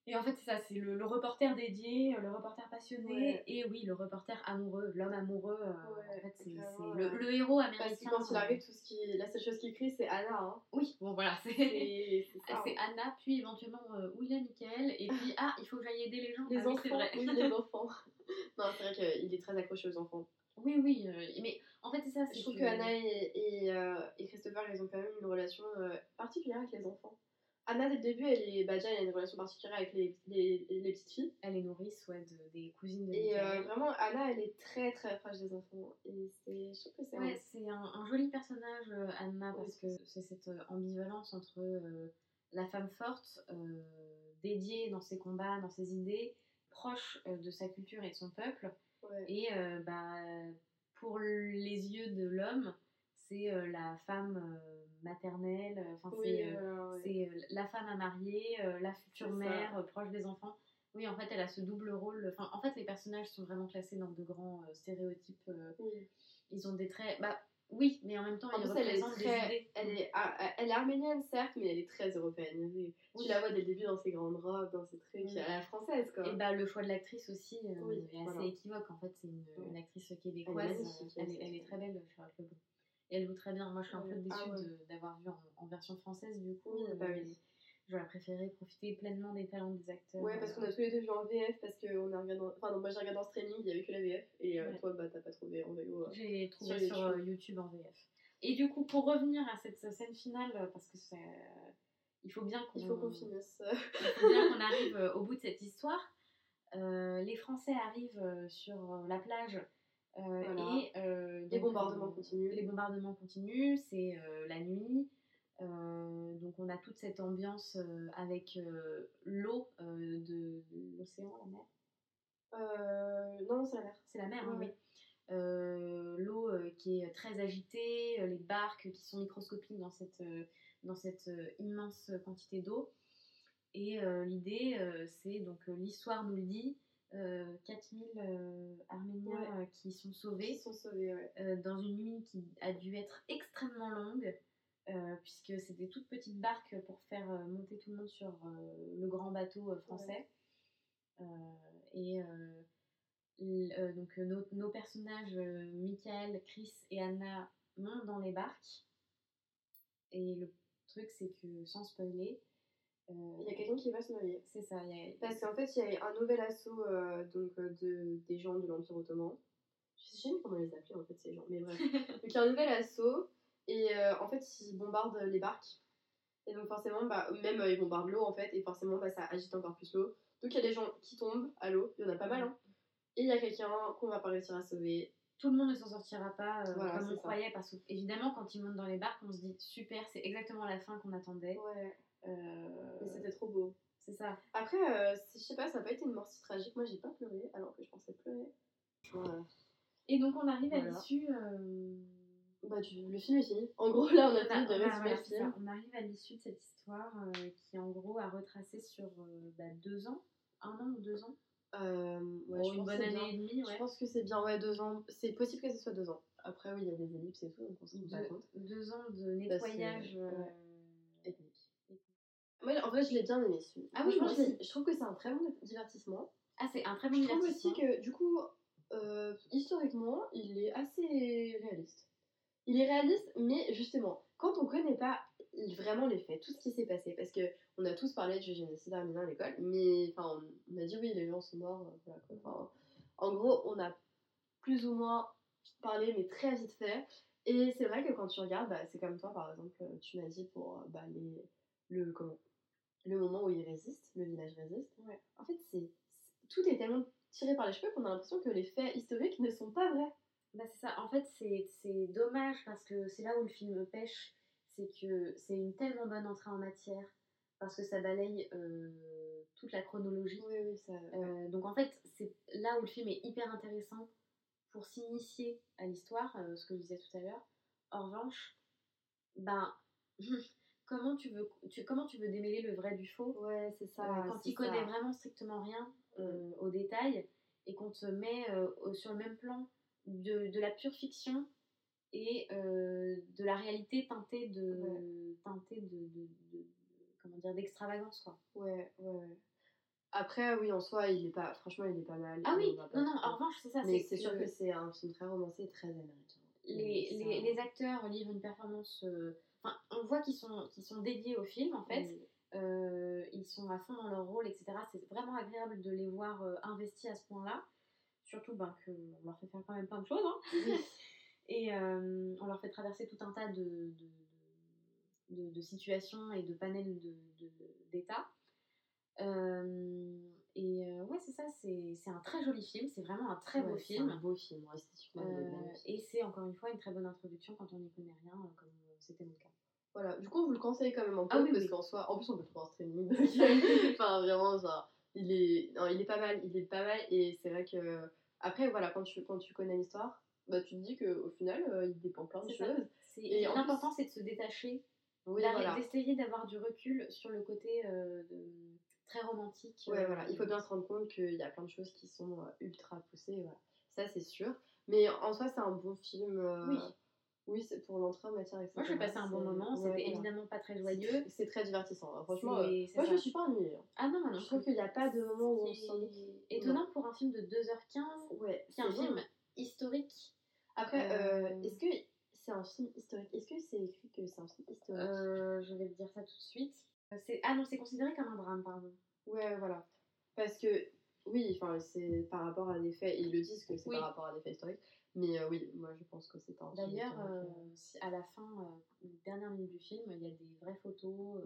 Et en fait, c'est ça, c'est le, reporter dédié, le reporter passionné, et oui, le reporter amoureux, l'homme amoureux. Euh, en fait, c'est le, héros américain. Parce que quand il arrive, tout ce qui, la seule chose qu'il crie, c'est Anna. Hein. Oui, bon voilà, c'est [laughs] Anna, puis éventuellement euh, William Michael, et puis [laughs] ah, il faut que j'aille aider les gens. Les ah enfants, vrai. oui, les [laughs] enfants. non, c'est vrai qu'il est très accroché aux enfants. Oui, oui, euh, mais en fait, c'est ça. Je trouve que, Anna et, et, et, Christopher, ils ont quand même une relation particulière avec les enfants. Anna, dès le début, elle, est, bah, déjà, elle a une relation particulière avec les, les, les petites filles. Elle est nourrice ouais, des cousines de Et euh, vraiment, Anna, elle est très très proche des enfants. Et c'est, je trouve que c'est ouais, un... c'est un, joli personnage, euh, Anna, parce que c'est cette euh, ambivalence entre la femme forte, dédiée dans ses combats, dans ses idées, proche de sa culture et de son peuple. Et bah, pour les yeux de l'homme, c'est la femme maternelle, euh, enfin c'est euh, euh, la femme à marier, la future mère, proche des enfants. Oui, en fait, elle a ce double rôle. Enfin, en fait, les personnages sont vraiment classés dans de grands stéréotypes. Ils ont des traits. Bah, oui, mais en même temps. Elle est, elle est arménienne, certes, mais elle est très européenne. Tu la vois dès le début dans ses grandes robes, dans ses trucs, à la française, quoi. Et bah, le choix de l'actrice aussi est assez équivoque. En fait, c'est une, actrice québécoise. Elle, elle, est très belle, Charlotte Lebon. Et elle joue très bien. Moi, je suis un peu ah déçue d'avoir vu en, version française, du coup. Oui, bah oui. J'aurais préféré profiter pleinement des talents des acteurs. Ouais, parce qu'on a tous les deux vu en VF, parce qu'on a regardé. Enfin, non, moi j'ai regardé en streaming, il n'y avait que la VF. Et euh, toi, bah, t'as pas trouvé en VO. Euh, j'ai trouvé sur, euh, YouTube. en VF. Et du coup, pour revenir à cette scène finale, parce que c'est. Il faut bien qu'on. Qu'on finisse. [laughs] il faut bien qu'on arrive au bout de cette histoire. les Français arrivent sur la plage euh, et euh, les bombardements continuent. Les bombardements continuent, c'est euh, la nuit. donc on a toute cette ambiance avec l'eau de, l'océan, la mer. non, c'est la mer. C'est la mer, hein, oui. l'eau qui est très agitée, les barques qui sont microscopiques dans cette, dans cette immense quantité d'eau. Et l'idée, c'est donc l'histoire nous le dit, 4000 euh, euh, Arméniens euh, qui sont sauvés. sont sauvés dans une nuit qui a dû être extrêmement longue. puisque c'était toutes petites barques pour faire monter tout le monde sur le grand bateau français. et donc nos, nos, personnages, Michael, Chris et Anna, montent dans les barques. Et le truc, c'est que sans spoiler, il y a quelqu'un qui va se noyer. C'est ça. Parce qu'en fait, il y a un nouvel assaut euh, donc, euh, de, des gens de l'Empire Ottoman. Je sais jamais comment les appeler en fait, ces gens, mais bref. [laughs] donc il y a un nouvel assaut et euh, en fait, ils bombardent les barques. Et donc forcément, bah, même ils de l'eau en fait, et forcément bah, ça agite encore plus l'eau. Donc il y a des gens qui tombent à l'eau, il y en a pas mal, hein. Et il y a quelqu'un qu'on va pas réussir à sauver. Tout le monde ne s'en sortira pas euh, comme on croyait, parce qu'évidemment, quand ils montent dans les barques, on se dit super, c'est exactement la fin qu'on attendait. Ouais. Euh... Mais c'était trop beau. C'est ça. Après, euh, je sais pas, ça n'a pas été une mort si tragique. Moi, j'ai pas pleuré, alors que je pensais pleurer. Et donc, on arrive à l'issue. Euh, bah, du... le film est fini. En gros, là, on a fini de résumer le film. On arrive à l'issue de cette histoire qui, en gros, a retracé sur bah, deux ans. Un an ou deux ans euh, ouais, une bonne année et demie, Je pense que c'est bien, ouais, deux ans. C'est possible que ce soit deux ans. Après, oui, il y a des ellipses et tout, donc on se rend pas compte. Deux ans de nettoyage euh. Moi, en vrai, je l'ai bien aimé ce film. Ah oui, moi je, je trouve que c'est un très bon divertissement. Ah, c'est un très bon divertissement. Je trouve aussi que, du coup, euh, historiquement, il est assez réaliste. Il est réaliste, mais justement, quand on connaît pas vraiment les faits, tout ce qui s'est passé, parce que on a tous parlé du génocide arménien à l'école, mais enfin, on, a dit oui, les gens sont morts, euh, en gros, on a plus ou moins parlé, mais très vite fait. Et c'est vrai que quand tu regardes, bah, c'est comme toi, par exemple, tu m'as dit pour euh, bah, les, le, comment, le moment où il résiste, le village résiste. En fait, c'est tout est tellement tiré par les cheveux qu'on a l'impression que les faits historiques ne sont pas vrais. Bah c'est ça, en fait c'est dommage parce que c'est là où le film pêche, c'est que c'est une tellement bonne entrée en matière parce que ça balaye euh, toute la chronologie. Oui, oui, ça, euh, donc en fait, c'est là où le film est hyper intéressant pour s'initier à l'histoire, euh, ce que je disais tout à l'heure. En revanche, ben, [laughs] comment, tu veux, tu, comment tu veux démêler le vrai du faux? Ouais, c'est ça. quand tu connais vraiment strictement rien mm. au détail et qu'on te met sur le même plan de, de la pure fiction et de la réalité teintée de, teintée de, de comment dire, d'extravagance, quoi. Ouais, ouais, Après, oui, en soi, il est pas, franchement, il est pas mal. Ah oui, non, non, en revanche, c'est ça. Mais c'est sûr que, c'est un film très romancé et très américain. Les, les, les, acteurs livrent une performance. Euh, enfin, on voit qu'ils sont, qu'ils sont dédiés au film, en fait. Euh, ils sont à fond dans leur rôle, etc. C'est vraiment agréable de les voir euh, investis à ce point-là. Surtout ben, qu'on leur fait faire quand même plein de choses. Hein. [laughs] et on leur fait traverser tout un tas de de, situations et de panels d'état. Euh, et euh, ouais, c'est ça, c'est un très joli film, c'est vraiment un très beau film. un beau film, euh, Et c'est encore une fois une très bonne introduction quand on n'y connaît rien, comme c'était mon cas. Voilà, du coup, on vous le conseille quand même un peu, ah, oui, parce qu'en soi, en plus, on peut trouver en streaming. enfin, vraiment, genre, il est, non, il est pas mal, il est pas mal, et c'est vrai que, après, voilà, quand tu, quand tu connais l'histoire, bah, tu te dis qu'au final, il dépend plein de choses. Et l'important, c'est de se détacher oui, D'essayer d'avoir du recul sur le côté euh, très romantique. Ouais, voilà. Il faut bien se rendre compte qu'il y a plein de choses qui sont euh, ultra poussées. Voilà. Ça, c'est sûr. Mais en soi, c'est un bon film. Euh, oui. Oui, c'est pour l'entrée en matière, etc. Moi, j'ai passé un bon moment. C'était évidemment pas très joyeux. C'est très divertissant. Hein. Franchement, moi, je me suis pas ennuyée. Hein. Ah non, non, Je trouve qu'il n'y a pas de moment où on s'ennuie. Étonnant pour un film de 2h15. Ouais. C'est un film historique. Après, est-ce que c'est un film historique? Est-ce que c'est écrit que c'est un film historique? Euh, Je vais te dire ça tout de suite. Ah non, c'est considéré comme un drame, pardon. Ouais, voilà. Parce que, oui, c'est par rapport à des faits, ils le disent que c'est par rapport à des faits historiques. Mais euh, oui, moi je pense que c'est un D'ailleurs, euh, à la fin, euh, dernière minute du film, il y a des vraies photos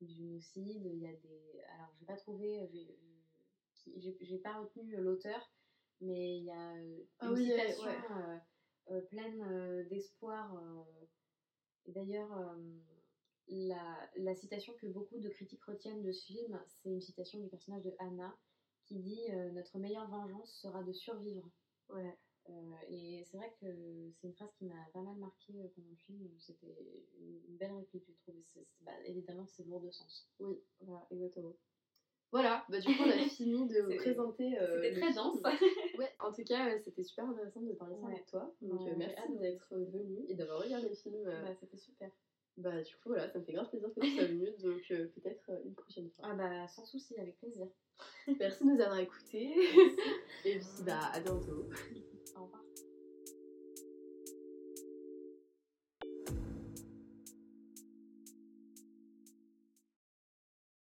du génocide. Il y a des. Alors, j'ai pas trouvé. J'ai pas retenu l'auteur, mais il y a une ah citation. Euh, pleine euh, d'espoir. Euh, d'ailleurs, la, la, citation que beaucoup de critiques retiennent de ce film, c'est une citation du personnage de Anna qui dit Notre meilleure vengeance sera de survivre. Ouais. Et c'est vrai que c'est une phrase qui m'a pas mal marqué pendant le film. C'était une belle réplique, je trouve. Bah, évidemment, c'est lourd de sens. Oui, voilà, exactement. Voilà, bah, du coup, on a [laughs] fini de vous présenter. Euh, c'était très dense. [laughs] ouais, en tout cas, c'était super intéressant de parler ça avec toi. Donc, euh, merci d'être venu et d'avoir regardé le film. Euh. Bah, c'était super. Bah, du coup, voilà, ça me fait grave plaisir que tu sois venu. Donc, peut-être une prochaine fois. Ah, bah, sans souci, avec plaisir. merci de nous avoir écoutés. [laughs] et puis, bah, à bientôt.